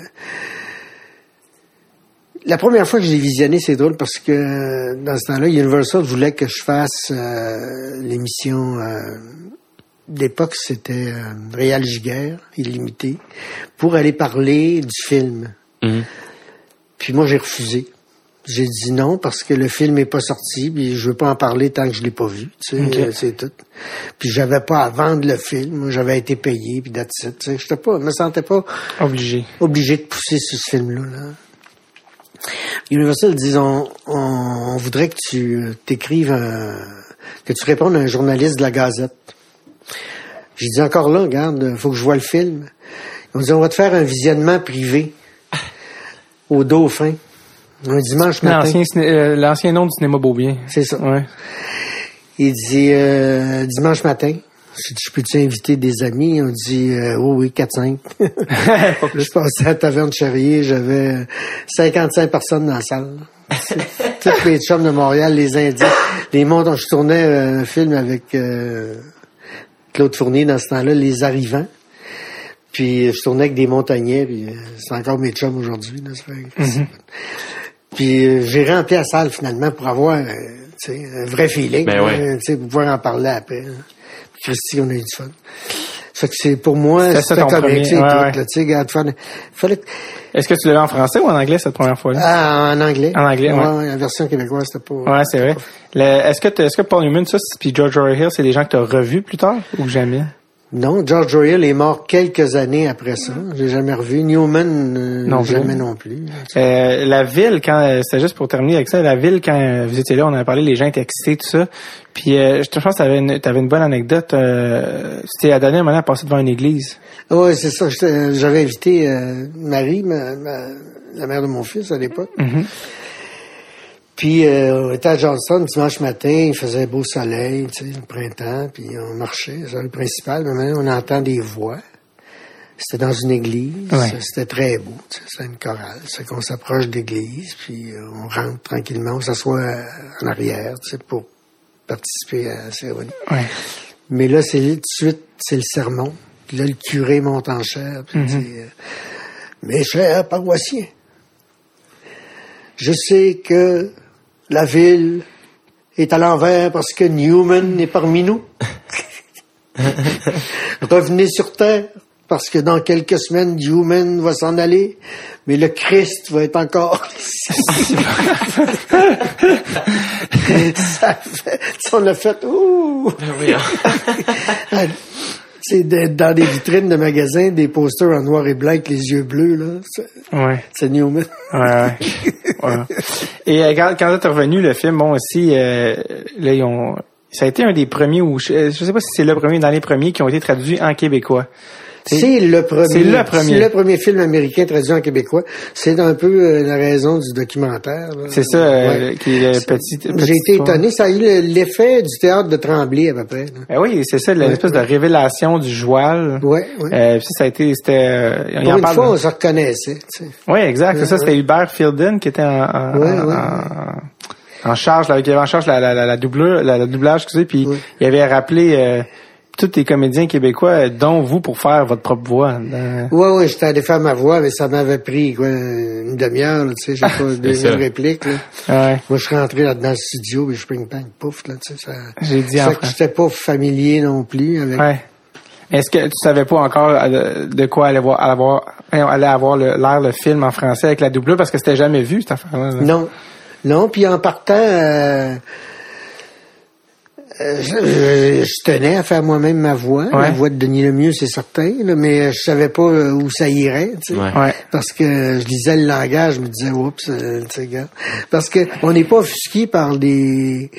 La première fois que je l'ai visionné, c'est drôle parce que euh, dans ce temps-là, Universal voulait que je fasse euh, l'émission euh, d'époque, c'était euh, Réal Giguère, illimité, pour aller parler du film. Mhm. Puis moi, j'ai refusé. J'ai dit non parce que le film est pas sorti, puis je veux pas en parler tant que je l'ai pas vu. Tu sais, euh, c'est tout. Puis j'avais pas à vendre le film. J'avais été payé, puis that's it. Tu sais, j'étais pas, je me sentais pas Obligé. obligé de pousser sur ce film-là. Là. Universal dit on, on, on voudrait que tu euh, t'écrives un- que tu répondes à un journaliste de la Gazette. J'ai dit encore là, regarde, faut que je vois le film. Ils ont dit on va te faire un visionnement privé au Dauphin un dimanche matin. L'ancien, euh, l'ancien nom du cinéma Beaubien. C'est ça. Ouais. Il dit euh, dimanche matin. Je peux-tu inviter des amis? On dit euh, oui, oui, 4-5. Pas plus. Je passais à la taverne Charrier, j'avais 55 personnes dans la salle. Toutes les chums de Montréal, les Indiens, les mondes. Je tournais un film avec Claude Fournier dans ce temps-là, Les Arrivants. Puis je tournais avec des montagnais, puis euh, c'est encore mes chums aujourd'hui. là, ça fait- Puis euh, j'ai rempli la salle finalement pour avoir euh, un vrai feeling, Ben ouais. hein, tu sais, pour pouvoir en parler après. Christy, on a eu du fun. Fait que c'est pour moi, c'était ton premier, c'est ouais, ouais. là, tu sais, regarde, fallait, Est-ce que tu l'as vu en français ou en anglais cette première fois-là? ah, en anglais. En anglais, ouais. La version québécoise, c'était pas. Ouais, c'est vrai. Le- est-ce que est-ce que Paul Newman, ça, c'est- puis George R. Hill, c'est des gens que tu as revus plus tard ou jamais? Non, George Royal est mort quelques années après ça. J'ai jamais revu. Newman, euh, Non plus. jamais non plus. Euh, la ville, quand euh, c'était juste pour terminer avec ça, la ville quand euh, vous étiez là, on en a parlé, les gens étaient excités, tout ça. Puis euh, je te pense que t'avais une, t'avais une bonne anecdote. Euh, c'était à donner un moment à passer devant une église. Ouais, c'est ça. J'avais invité euh, Marie, ma- ma- la mère de mon fils à l'époque. Mhm. Puis euh, on était à Johnson dimanche matin, il faisait beau soleil, tu sais, le printemps, puis on marchait, c'est le principal, mais maintenant on entend des voix. C'était dans une église, Ouais. c'était très beau, tu sais, c'était une chorale. C'est qu'on s'approche de l'église, puis euh, on rentre tranquillement, on s'assoit en arrière, tu sais, pour participer à la cérémonie. Ouais. Mais là, c'est tout de suite, c'est le sermon. Puis là, le curé monte en chair. Puis il dit, euh, Mes chers paroissiens, je sais que la ville est à l'envers parce que Newman est parmi nous. Revenez sur terre parce que dans quelques semaines, Newman va s'en aller, mais le Christ va être encore ici. Ça fait, on a fait, ouh! C'est dans des vitrines de magasins, des posters en noir et blanc avec les yeux bleus, là. C'est- Ouais. C'est Newman. Ouais, ouais. Ouais. Et euh, quand, quand t'es revenu, le film, bon, aussi, euh, là, ils ont, ça a été un des premiers, ou je, je sais pas si c'est le premier, dans les premiers qui ont été traduits en québécois. C'est le premier. C'est le premier. c'est le premier film américain traduit en québécois. C'est un peu euh, la raison du documentaire. C'est ça, euh, Ouais. qui est petit. J'ai été étonné. Ça a eu le- l'effet du théâtre de Tremblay, à peu près. Ben oui, c'est ça, l'espèce de révélation du joual. Ouais, ouais. Euh, puis ça a été, c'était, euh, Pour en une parle- fois, on se reconnaissait. tu sais. Oui, exact. c'est ça, c'était Hubert Fielden qui était en, en, Ouais, en- ouais. en- en charge, là, qui avait en charge la, la, la, la doubleur, la, la doublage, excusez, puis Ouais. il avait rappelé euh, tous les comédiens québécois, euh, dont vous, pour faire votre propre voix. dans- Ouais, ouais, j'étais allé faire ma voix, mais ça m'avait pris quoi, une demi-heure, tu sais, j'ai pas de deuxième ça. réplique. Là. Ouais. Moi, je suis rentré là dans le studio, et je ping bang, pouf, là, tu sais, ça. J'ai dit ça fait que j'étais pas familier non plus avec. Ouais. Est-ce que tu savais pas encore euh, de quoi allait avoir, allait avoir, allait avoir l'air le film en français avec la doublure parce que c'était jamais vu cette affaire-là. là? Non. Non, puis en partant, euh, euh, je, je tenais à faire moi-même ma voix, la Ouais. voix de Denis Lemieux, c'est certain, là, mais je savais pas euh, où ça irait, tu sais. Ouais. Parce que je lisais le langage, je me disais, oups, euh, tu sais, gars. Parce que on n'est pas offusqué par des,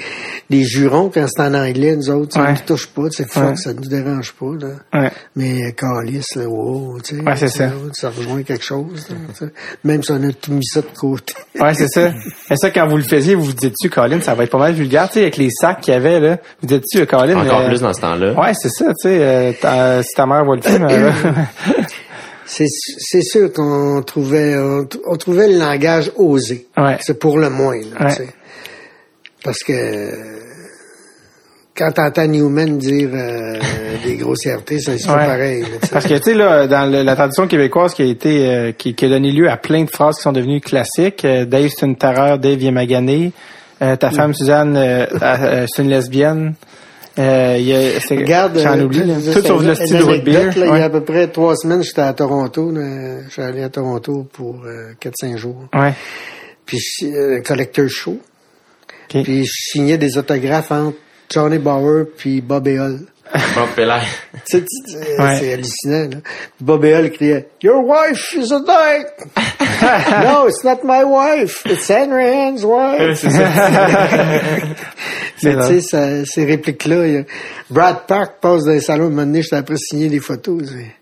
des jurons quand c'est en anglais, nous autres, ça Ouais. nous touche pas, c'est fuck, ça nous dérange pas, là. Ouais. Mais euh, calice, là, wow, tu sais. Ouais, c'est ça. Ça rejoint quelque chose, là, tu sais. Même si on a tout mis ça de côté. Ouais, c'est ça. Et ça, quand vous le faisiez, vous vous dites-tu, Colin, ça va être pas mal vulgaire, tu sais, avec les sacs qu'il y avait, là. Vous dites-tu, Colin. Encore euh, plus dans ce temps-là. Ouais, c'est ça, tu sais, euh, si ta mère voit le film, euh, C'est sûr qu'on trouvait on, trouvait le langage osé. Ouais. C'est pour le moins. Là, Ouais. tu. Parce que euh, quand t'entends Newman dire euh, des grossièretés, ça c'est Ouais. pareil. là, tu. Parce que tu sais là, dans le- la tradition québécoise qui a été euh, qui, qui a donné lieu à plein de phrases qui sont devenues classiques. euh, Dave c'est une terreur, Dave il est magané. Euh, ta femme Suzanne euh, euh, c'est une lesbienne. Euh, il y a, Regarde, j'en euh, oublie. Tout sauf le style de là, Il y Ouais. a à peu près trois semaines, j'étais à Toronto. là. Je suis allé à Toronto pour euh, 4-5 jours. Ouais. Puis euh, collecteur show. Ok. Puis je signais des autographes entre Johnny Bauer puis Bob Eol. Ouais. C'est hallucinant. Là. Bob Eol criait Your wife is a dyke! no, it's not my wife. It's Henry Ann's wife. c'est ça. Tu sais, ça- ces répliques-là, Brad Park passe dans les salons, un moment donné, j'étais après signer des photos. c'est-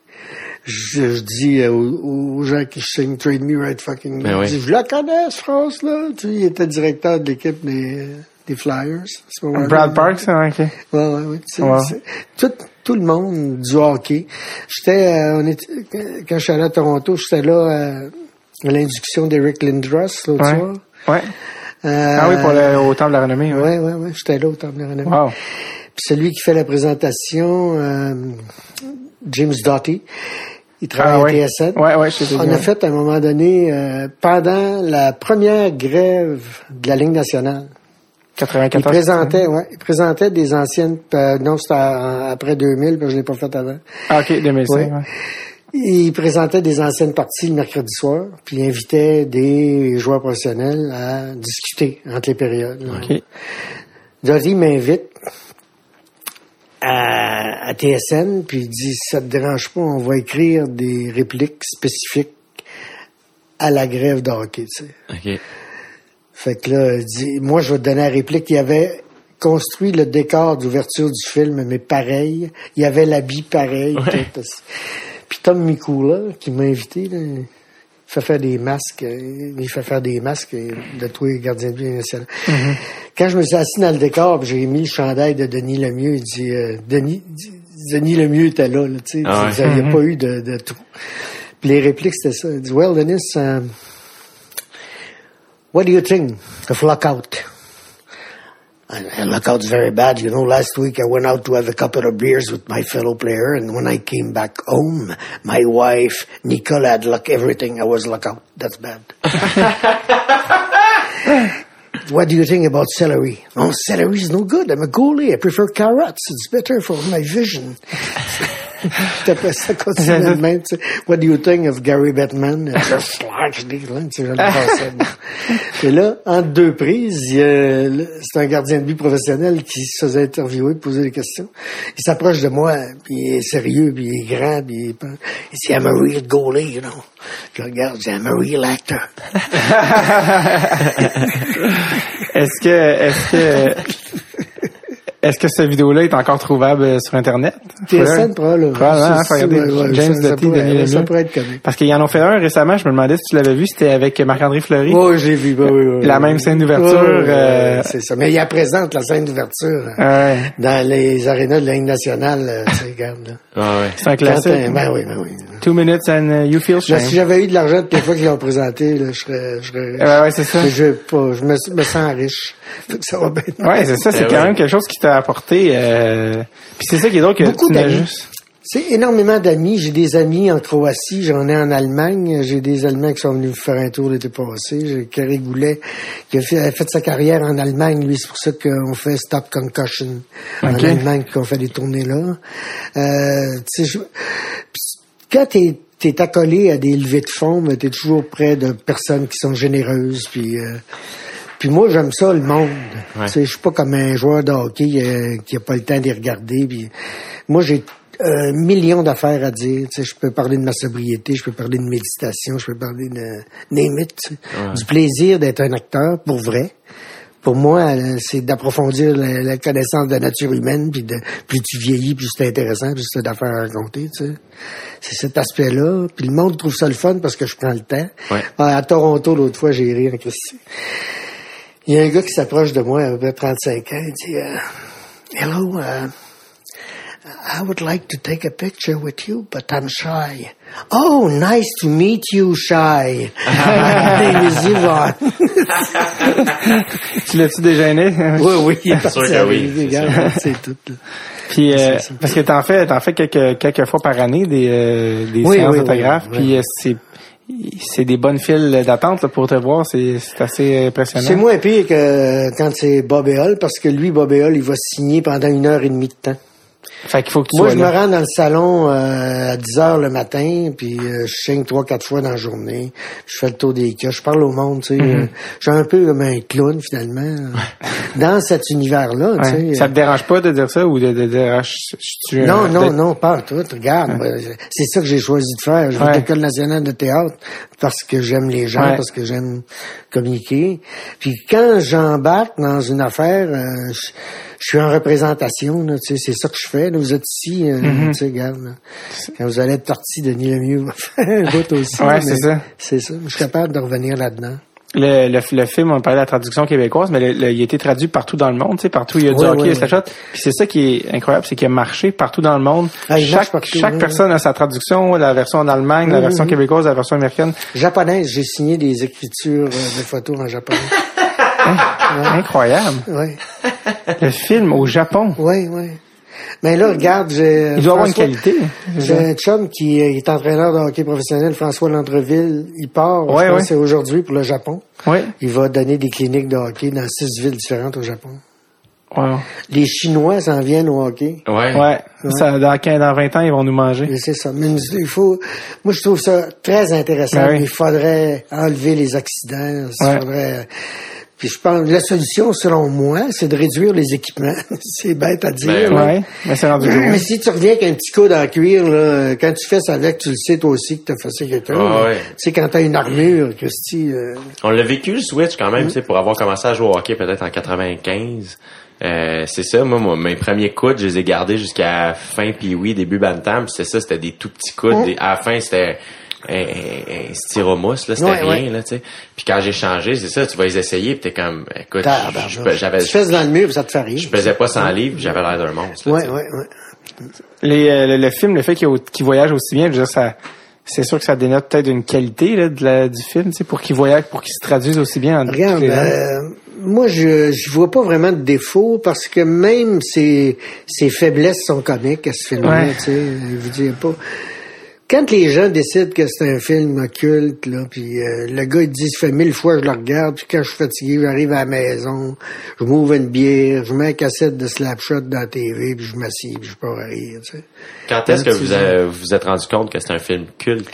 Je, je dis euh, aux, aux gens qui signent Trade Me Right Fucking Ben je oui. dis, je la connais, cette phrase-là. Tu sais, il était directeur de l'équipe des, des Flyers. Brad Park, ça, ok. Ouais, ouais, ouais. tu sais, Wow. c'est- tout, tout le monde du hockey. J'étais, euh, on était, quand je suis allé à Toronto, j'étais là euh, à l'induction d'Eric Lindros l'autre Ouais. soir. Ouais. Euh, Ah oui, pour le, au temps de la renommée. Ouais. Ouais, ouais, ouais. J'étais là au Temple de la Renommée. Wow. Puis celui qui fait la présentation, euh, James Doughty, il travaille Ah à. TSN. Ouais, ouais, je On a fait à un moment donné, euh, pendant la première grève de la Ligue nationale, il 94. présentait, ouais, il présentait des anciennes, euh, non, c'était après 2000, parce que je l'ai pas fait avant. Ah, ok, 2005. Ouais. Ouais. Il présentait des anciennes parties le mercredi soir, puis il invitait des joueurs professionnels à discuter entre les périodes. là. Ok. Doughty m'invite à, à TSN, puis il dit, si ça te dérange pas, on va écrire des répliques spécifiques à la grève de hockey, tu sais. OK. Fait que là, il dit, moi, je vais te donner la réplique. Il avait construit le décor d'ouverture du film, mais pareil. Il y avait l'habit pareil. tout. Puis Tom Mikula, qui m'a invité, là, il fait faire des masques. euh, Il fait faire des masques euh, de tous les gardiens de but national. Quand je me suis assis dans le décor, j'ai mis le chandail de Denis Lemieux, il dit, euh, Denis, Denis Lemieux était là, là tu sais. Ah Il n'y a pas eu de, de trou. Puis les répliques, c'était ça. Il dit, well, Denis, um, What do you think of lockout? And, and lockout's very bad. You know, last week I went out to have a couple of beers with my fellow player, and when I came back home, my wife, Nicole, had lock everything. I was lockout. That's bad. what do you think about celery? Oh, celery is no good. I'm a goalie. I prefer carrots. It's better for my vision. Après ça, continue de même, tu sais. What do you think of Gary passais. Et là, entre deux prises, c'est un gardien de but professionnel qui se faisait interviewer, poser des questions. Il s'approche de moi, puis il est sérieux, puis il est grand, puis il, est- il dit, I'm a real goalie, you know. Je regarde, je dis, I'm a real actor. Est-ce que, est-ce que, est-ce que cette vidéo-là est encore trouvable euh, sur Internet? TSN, probablement. Probablement, faut Ça, regarder ouais, James ça- ça Doty, pourrait- Denis Ça pourrait être comique. Parce qu'ils en ont fait un récemment, je me demandais si tu l'avais vu, c'était avec Marc-André Fleury. Oh, j'ai vu, bah, oui, oui, La oui. même scène d'ouverture, euh, C'est ça. Mais il y a présente la scène d'ouverture hein, Ouais, dans les arénas de la Ligue nationale. euh, tu sais, regarde, là. Ah ouais. c'est un classique. t'as- Ben oui, ben oui. Two minutes and uh, you feel Là, shame. si j'avais eu de l'argent toutes les fois qu'ils l'ont présenté, là, je serais, je serais riche. Ouais, ouais, c'est ça. Je, pas, je me, me sens riche. Ça va bien. Ouais, c'est ça, c'est Eh quand même quelque chose qui t'a apporté. Euh... Puis c'est ça qui est drôle que Beaucoup tu juste. C'est énormément d'amis. J'ai des amis en Croatie, j'en ai en Allemagne. J'ai des Allemands qui sont venus me faire un tour l'été passé. J'ai Carré Goulet qui a fait, a fait sa carrière en Allemagne. Lui, c'est pour ça qu'on fait Stop Concussion en. Allemagne, qu'on fait des tournées là. Euh, je- quand t'es t'es accolé à des levées de fonds, mais t'es toujours près de personnes qui sont généreuses. Puis euh, puis moi, j'aime ça, le monde. Ouais. Tu sais, je suis pas comme un joueur de hockey euh, qui a pas le temps d'y regarder. Puis moi, j'ai un million d'affaires à dire. Tu sais, je peux parler de ma sobriété, je peux parler de méditation, je peux parler de sais. du plaisir d'être un acteur pour vrai. Pour moi, euh, c'est d'approfondir la, la connaissance de la nature humaine, puis de plus tu vieillis, plus c'est intéressant, plus c'est d'affaires à raconter, tu sais. C'est cet aspect-là. Puis le monde trouve ça le fun parce que je prends le temps. Ouais. À Toronto, l'autre fois, j'ai ri en Christy. Il y a un gars qui s'approche de moi, à peu près 35 ans, il dit euh, Hello, uh, I would like to take a picture with you, but I'm shy. Oh, nice to meet you, shy. My name is Yvonne. Tu l'as-tu déjeuné? oui, oui, il est Sûr que oui, c'est tout. Puis euh, parce que t'en fais, t'en fais quelques quelques fois par année des des, des Oui, séances oui, d'autographes. oui, Puis euh, c'est c'est des bonnes files d'attente pour te voir. C'est c'est assez impressionnant. C'est moins pire que quand c'est Bob Hall, parce que lui, Bob Hall, il va signer pendant une heure et demie de temps. Fait qu'il faut que tu Moi, sois je me rends dans le salon euh, à 10 heures le matin, puis euh, je signe trois, quatre fois dans la journée. Je fais le tour des cas, je parle au monde, tu sais. Euh, je suis un peu comme un clown, finalement, euh, dans cet univers-là, tu sais. Ça te dérange pas de dire ça ou de, de dire ah, je, je suis Non, non, non, pas tout. Regarde, moi, c'est ça que j'ai choisi de faire. Je vais à l'École nationale de théâtre parce que j'aime les gens, Ouais. parce que j'aime communiquer. Puis quand j'embarque dans une affaire, euh, je, je suis en représentation. là, tu sais, c'est ça que je fais. là. vous êtes ici, euh, Mm-hmm. tu sais, regarde. là. Quand vous allez être parti, Denis Lemieux un bout aussi. Ouais, c'est ça. C'est ça. Je suis capable de revenir là-dedans. Le, le, le film, on parlait de la traduction québécoise, mais le- il a été traduit partout dans le monde, tu sais, partout il y a du Ouais, hockey ouais, et shot. Puis c'est ça qui est incroyable, c'est qu'il a marché partout dans le monde. Ah, chaque partout, chaque personne a sa traduction, la version en Allemagne, la Mhm. version québécoise, la version américaine. Japonaise, j'ai signé des écritures euh, de photos en japonais. Incroyable. Oui, Le film au Japon. oui, oui. Mais là, regarde, j'ai... Il doit avoir une qualité. J'ai un chum qui euh, est entraîneur de hockey professionnel, François Landreville. Il part, Ouais, je pense ouais. que c'est aujourd'hui pour le Japon. Oui. Il va donner des cliniques de hockey dans six villes différentes au Japon. Wow. Les Chinois s'en viennent au hockey. Ouais. Ouais. Ça, dans, 15, dans 20 ans, ils vont nous manger. C'est ça. Mais il faut, moi, je trouve ça très intéressant. Ben Il faudrait enlever les accidents. Il Ouais. faudrait, puis je pense, la solution, selon moi, c'est de réduire les équipements. c'est bête à dire. Ben. Ouais. Mais c'est rendu. Mais si tu reviens avec un petit coude en cuir, là, quand tu fais ça avec, tu le sais toi aussi que t'as fait quelqu'un. Ah ouais. Tu sais, quand t'as une armure, Christy, euh, On l'a vécu le Switch quand même, tu sais, pour avoir commencé à jouer au hockey peut-être en 95. Euh, c'est ça, moi, moi, mes premiers coudes, je les ai gardés jusqu'à fin puis oui, début bantam, puis c'est ça, c'était des tout petits coudes. Des- à la fin, c'était un, un, un styromousse, là, c'était Ouais, rien, ouais. là, tu sais. Puis quand j'ai changé, c'est ça, tu vas les essayer, puis t'es comme, écoute, j'avais, tu fais dans le mur, ça te fait rire. je pesais pas 100 livres, j'avais l'air d'un monstre. là, Ouais, ouais, ouais. Les, euh, le, le film, le fait qu'il, voyage aussi bien, je veux dire, ça, c'est sûr que ça dénote peut-être une qualité là, de la, du film, tu sais, pour qu'il voyage, pour qu'il se traduise aussi bien. En Regarde, euh, moi, je je vois pas vraiment de défaut parce que même ses, ses faiblesses sont comiques à ce film-là, Ouais. tu sais. Je veux dire pas. Quand les gens décident que c'est un film occulte, là, puis euh, le gars il dit ça fait mille fois je le regarde, puis quand je suis fatigué, j'arrive à la maison, je m'ouvre une bière, je mets un cassette de Slapshot dans la TV, puis je m'assieds, puis je pars à rire, tu sais. Quand est-ce que vous vous êtes rendu compte que c'est un film culte?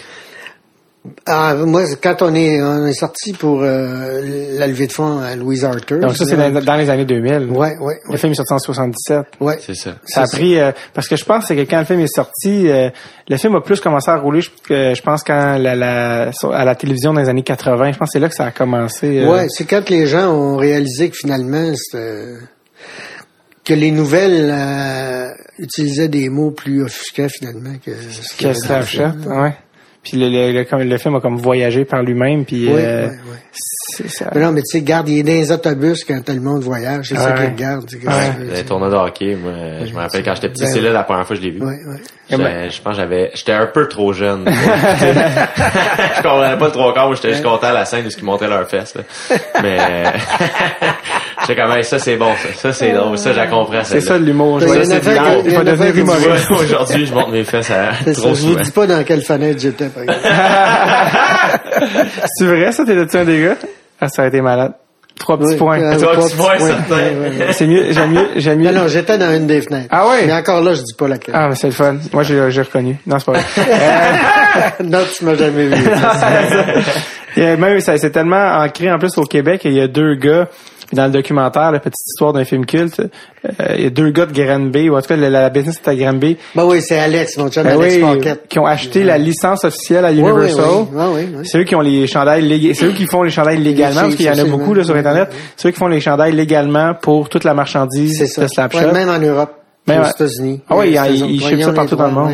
Ah, moi, quand on est, on est sorti pour euh, la levée de fonds à Louise Arthur. Donc ça, c'est dans, dans les années 2000. Ouais, ouais, Le ouais. film est sorti en 77. ouais. C'est ça. Ça a pris euh, parce que je pense que quand le film est sorti, euh, le film a plus commencé à rouler. Je, que, je pense quand la, la, à la télévision dans les années 80, je pense que c'est là que ça a commencé. euh, Ouais, c'est quand les gens ont réalisé que finalement, c'était- que les nouvelles, euh, utilisait des mots plus offusquants finalement que ce Que film. ouais. Puis le, le, le, le film a comme voyagé par lui-même, puis Oui, euh, oui, oui. c'est ça. Mais non, mais tu sais, garde, il est dans les autobus quand tout le monde voyage. C'est ça qu'il regarde. Les tournois de hockey, moi, je me rappelle quand j'étais petit, Ben c'est là la première fois que je l'ai vu. Ouais, ouais. J'étais- Je pense que j'avais, j'étais un peu trop jeune. je comprenais pas le trois quarts, j'étais juste content à la scène de ce qu'ils montraient leurs fesses, là. Mais, quand même, ça c'est bon, ça, ça c'est drôle, ça j'ai compris C'est ça l'humour. Ben, Je y vais a a devenir humoriste. Aujourd'hui, je monte mes fesses à C'est trop ça, je vous dis pas dans quelle fenêtre j'étais, par exemple. C'est vrai, ça? T'es-tu un des gars? Ah, ça aurait été malade. Trois petits Oui, points. euh, Trois trois petits points, points. certain. Ouais, ouais, ouais. C'est mieux, j'aime mieux, j'aime mieux. Non, non, j'étais dans une des fenêtres. Ah ouais? Mais encore là, je dis pas laquelle. Ah, mais c'est le fun. Moi, j'ai, j'ai reconnu. Non, c'est pas vrai. non, tu m'as jamais vu. A même, ça, c'est tellement ancré en plus au Québec. Il y a deux gars, puis dans le documentaire, la petite histoire d'un film culte, euh, il y a deux gars de Granby, ou en tout cas, la, la business est à Granby, ben oui, c'est Alex, mon chum, ben Alex oui, Paquette. qui ont acheté la licence officielle à Universal. oui. C'est eux qui ont les chandails lég- c'est eux qui font les chandails légalement, parce qu'il y en a beaucoup là, sur Internet. C'est eux qui font les chandails légalement pour toute la marchandise de Slapshot. Ouais, même en Europe. Même aux États-Unis. Ah oui, ils- ils shippent ça partout dans le monde.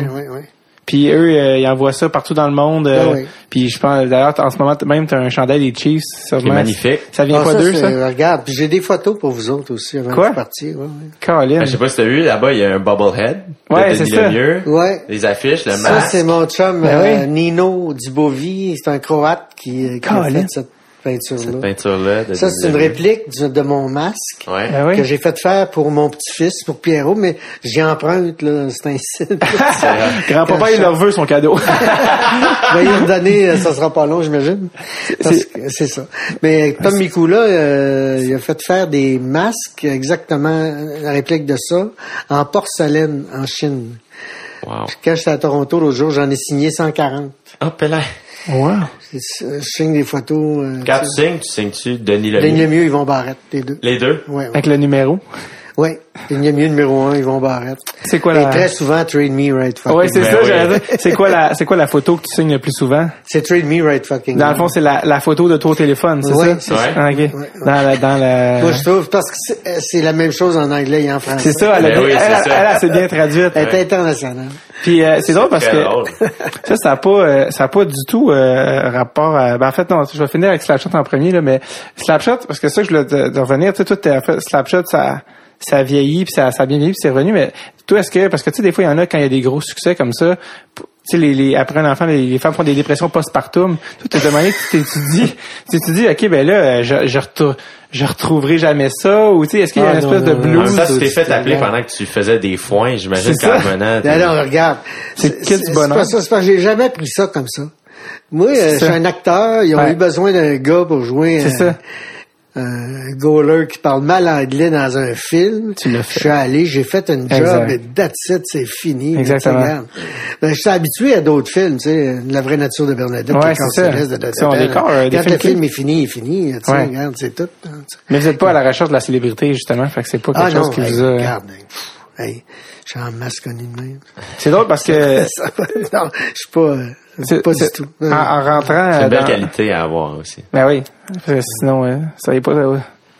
Puis eux, euh, ils envoient ça partout dans le monde. euh, oui. Puis je pense, d'ailleurs, en ce moment, même, tu as un chandail des Chiefs. Qui est magnifique. Ça vient Ah, pas ça, d'eux, c'est- ça? Regarde, puis j'ai des photos pour vous autres aussi avant Quoi? de partir. Ouais, ouais. Caroline. Ben, je sais pas si t'as vu, là-bas, il y a un bobblehead. Ouais, de c'est ça. Lemieux. Ouais. Les affiches, le Ça, masque. c'est mon chum Ben euh, oui. Nino Dubovi. C'est un Croate qui, euh, qui a fait cette peinture-là. Peinture-là. de Ça, c'est une réplique du- de mon masque Ouais. Ben oui? que j'ai fait faire pour mon petit-fils, pour Pierrot, mais j'y emprunte, là. C'est un site. Grand-papa, il leur veut son cadeau. va y redonner, euh, ça sera pas long, j'imagine. C'est ça. Mais Tom Mikula, euh, il a fait faire des masques, exactement la réplique de ça, en porcelaine, en Chine. Wow. Quand j'étais à Toronto l'autre jour, j'en ai signé 140. Hop C'est- Je signe des photos. euh, Quand tu signes, tu signes-tu Denis Denis Lemieux? Lemieux, Yvon Barrette, les deux. Les deux? Ouais, ouais. Avec le numéro? Ouais. Denis Lemieux, numéro un, Yvon Barrette. C'est quoi Et la... très souvent, Trade Me Right Fucking. Ouais, c'est Ben ça, oui. j'allais dire. C'est quoi la, c'est quoi la photo que tu signes le plus souvent? C'est Trade Me Right Fucking. Dans le fond, c'est la, la photo de au téléphone, c'est Ouais, ça? c'est ça. Ah, ok. ouais. Dans la, dans la... Moi, je trouve, parce que c'est- euh, c'est la même chose en anglais et en français. C'est ça, elle, a Ben bien- oui, c'est elle, ça. elle, elle, c'est bien traduite. Elle est internationale. Puis euh, c'est drôle parce que drôle. ça, ça a pas, euh, ça a pas du tout euh, rapport. À, ben en fait, non, je vais finir avec Slapshot en premier là, mais Slapshot parce que ça, je voulais de, de revenir. Tu sais, toi, t'as fait Slapshot, ça, ça a vieilli puis ça, ça a bien vieilli puis c'est revenu. Mais toi, est-ce que parce que tu sais, des fois, il y en a quand il y a des gros succès comme ça. Tu sais, les, les, après un enfant, les, les femmes font des dépressions postpartum. Toi, t'as demandé que tu t'étudies. tu t'étudies, ok, ben là, euh, je, je, retou- je retrouverai jamais ça. Ou tu sais, est-ce qu'il y a Ah, une non, espèce non, de blues? temps, tu t'es c'est- fait appeler c'est- pendant que tu faisais des foins, j'imagine C'est qu'en ça. revenant. t'es- Non, non, regarde. C'est quel du bonheur. pas ça, c'est parce que j'ai jamais pris ça comme ça. Moi, euh, je ça. suis un acteur, ils ont Ouais. eu besoin d'un gars pour jouer C'est un, ça. Un goaler qui parle mal anglais dans un film. Tu l'as fait. Je suis allé, j'ai fait une job Exact. et that's it, c'est fini. Exactement. Ben, je suis habitué à d'autres films, tu sais, La vraie nature de Bernadette, Ouais, c'est ça. de Dada C'est un Bell. décor, euh, des Quand le film est fini, il est fini, tu sais, Ouais. regarde, c'est tout. hein. Mais vous êtes pas à la recherche de la célébrité justement, fait que c'est pas quelque Ah chose non, qui hey, vous a. regarde, hey, je suis en masse connu de même. C'est drôle parce que non, je suis pas, euh, pas du c'est- tout. En, en rentrant. C'est euh, une belle dans- qualité à avoir aussi. Ben oui. Que sinon, euh, ça serait pas. euh,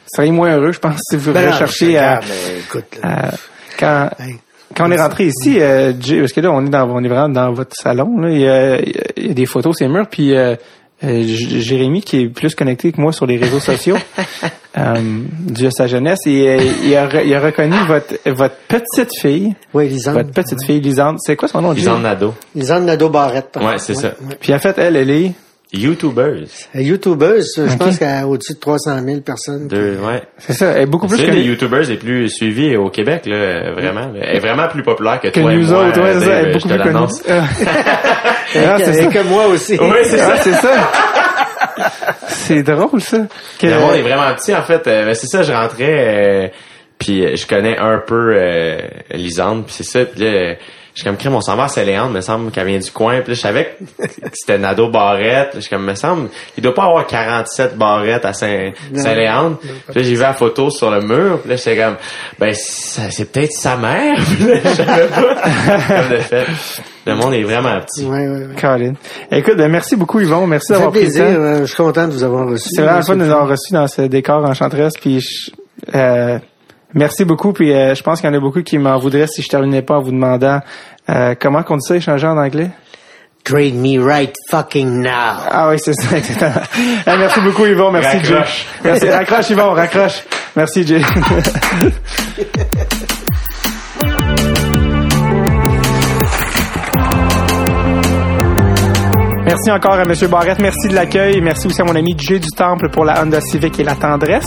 ça serait moins heureux, je pense, si vous Ben non, recherchez à, euh, écoute, à- quand. Hey. Quand on est rentré ici, euh, Jay, parce que là, on est dans, on est vraiment dans votre salon, là, il, y a, il y a des photos, c'est murs, puis euh, euh, Jérémy, qui est plus connecté que moi sur les réseaux sociaux, euh, dû à sa jeunesse, et, euh, il, a, re- il a reconnu votre, votre petite fille, Oui, Lisande. votre petite fille, Lisande. C'est quoi son nom? Lisande Nadeau. Lisande Nadeau-Barrette. Ouais, c'est ça. Puis en fait, elle, elle est... YouTubers. Euh, YouTubeuse, je pense qu'elle a au-dessus de 300 000 personnes. Deux, ouais. C'est ça, elle est beaucoup plus C'est une des. YouTubers les plus suivies au Québec, là, vraiment. là. Elle est vraiment plus populaire que, que toi et nous moi. autres, ouais, c'est ça, Dave, elle est je beaucoup te plus connue. l'annonce. Ah, c'est ça. Et que moi aussi. Oui, c'est ça. Ah, c'est ça. c'est drôle, ça. Que- Le monde est vraiment petit, en fait. Euh, ben, c'est ça, je rentrais, euh, puis euh, je connais un peu euh, Lisande, puis c'est ça. Puis là, euh, je suis comme, crème, on s'en va à Saint-Léandre, me semble qu'elle vient du coin. Puis là, je savais que c'était Nado Barrette. Je suis comme, me semble, il doit pas avoir 47 barrettes à Saint- Saint-Léandre. Puis là, j'ai vu la photo sur le mur. Puis là, j'étais comme, ben, c'est peut-être sa mère. Puis là, je savais pas. Comme de fait. Le monde est vraiment petit. Ouais, ouais, ouais. Colin. Écoute, ben, merci beaucoup, Yvon. Merci Ça fait d'avoir pris le plaisir. temps. euh, Je suis content de vous avoir reçu. C'est vraiment le fun de nous avoir reçus dans ce décor enchanteresse. Puis, je- euh, Merci beaucoup. Puis euh, je pense qu'il y en a beaucoup qui m'en voudraient si je terminais pas en vous demandant euh, comment qu'on dit ça échanger en anglais? Trade me right fucking now. Ah oui, c'est ça, exactement. Eh, merci beaucoup, Yvon. Merci, Jay. Raccroche. Merci. Raccroche, Yvon. Raccroche. Merci, Jay. Merci encore à M. Barrette. Merci de l'accueil. Merci aussi à mon ami Jay du Temple pour la Honda Civic et la tendresse.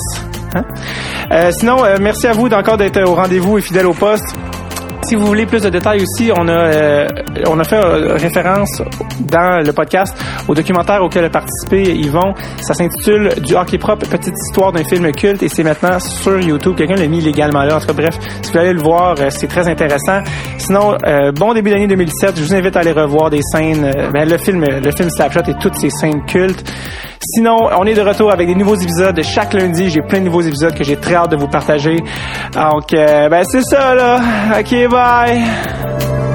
Euh, sinon, euh, merci à vous d'encore d'être au rendez-vous et fidèle au poste. Si vous voulez plus de détails aussi, on a euh, on a fait euh, référence dans le podcast au documentaire auquel a participé Yvon. Ça s'intitule Du hockey propre, petite histoire d'un film culte et c'est maintenant sur YouTube. Quelqu'un l'a mis légalement là. En tout cas, bref, si vous aller le voir, euh, c'est très intéressant. Sinon, euh, bon début d'année 2017. Je vous invite à aller revoir des scènes, ben, le film, le film Snapshot et toutes ces scènes cultes. Sinon, on est de retour avec des nouveaux épisodes chaque lundi. J'ai plein de nouveaux épisodes que j'ai très hâte de vous partager. Donc, ben c'est ça là. Ok, Bye bye.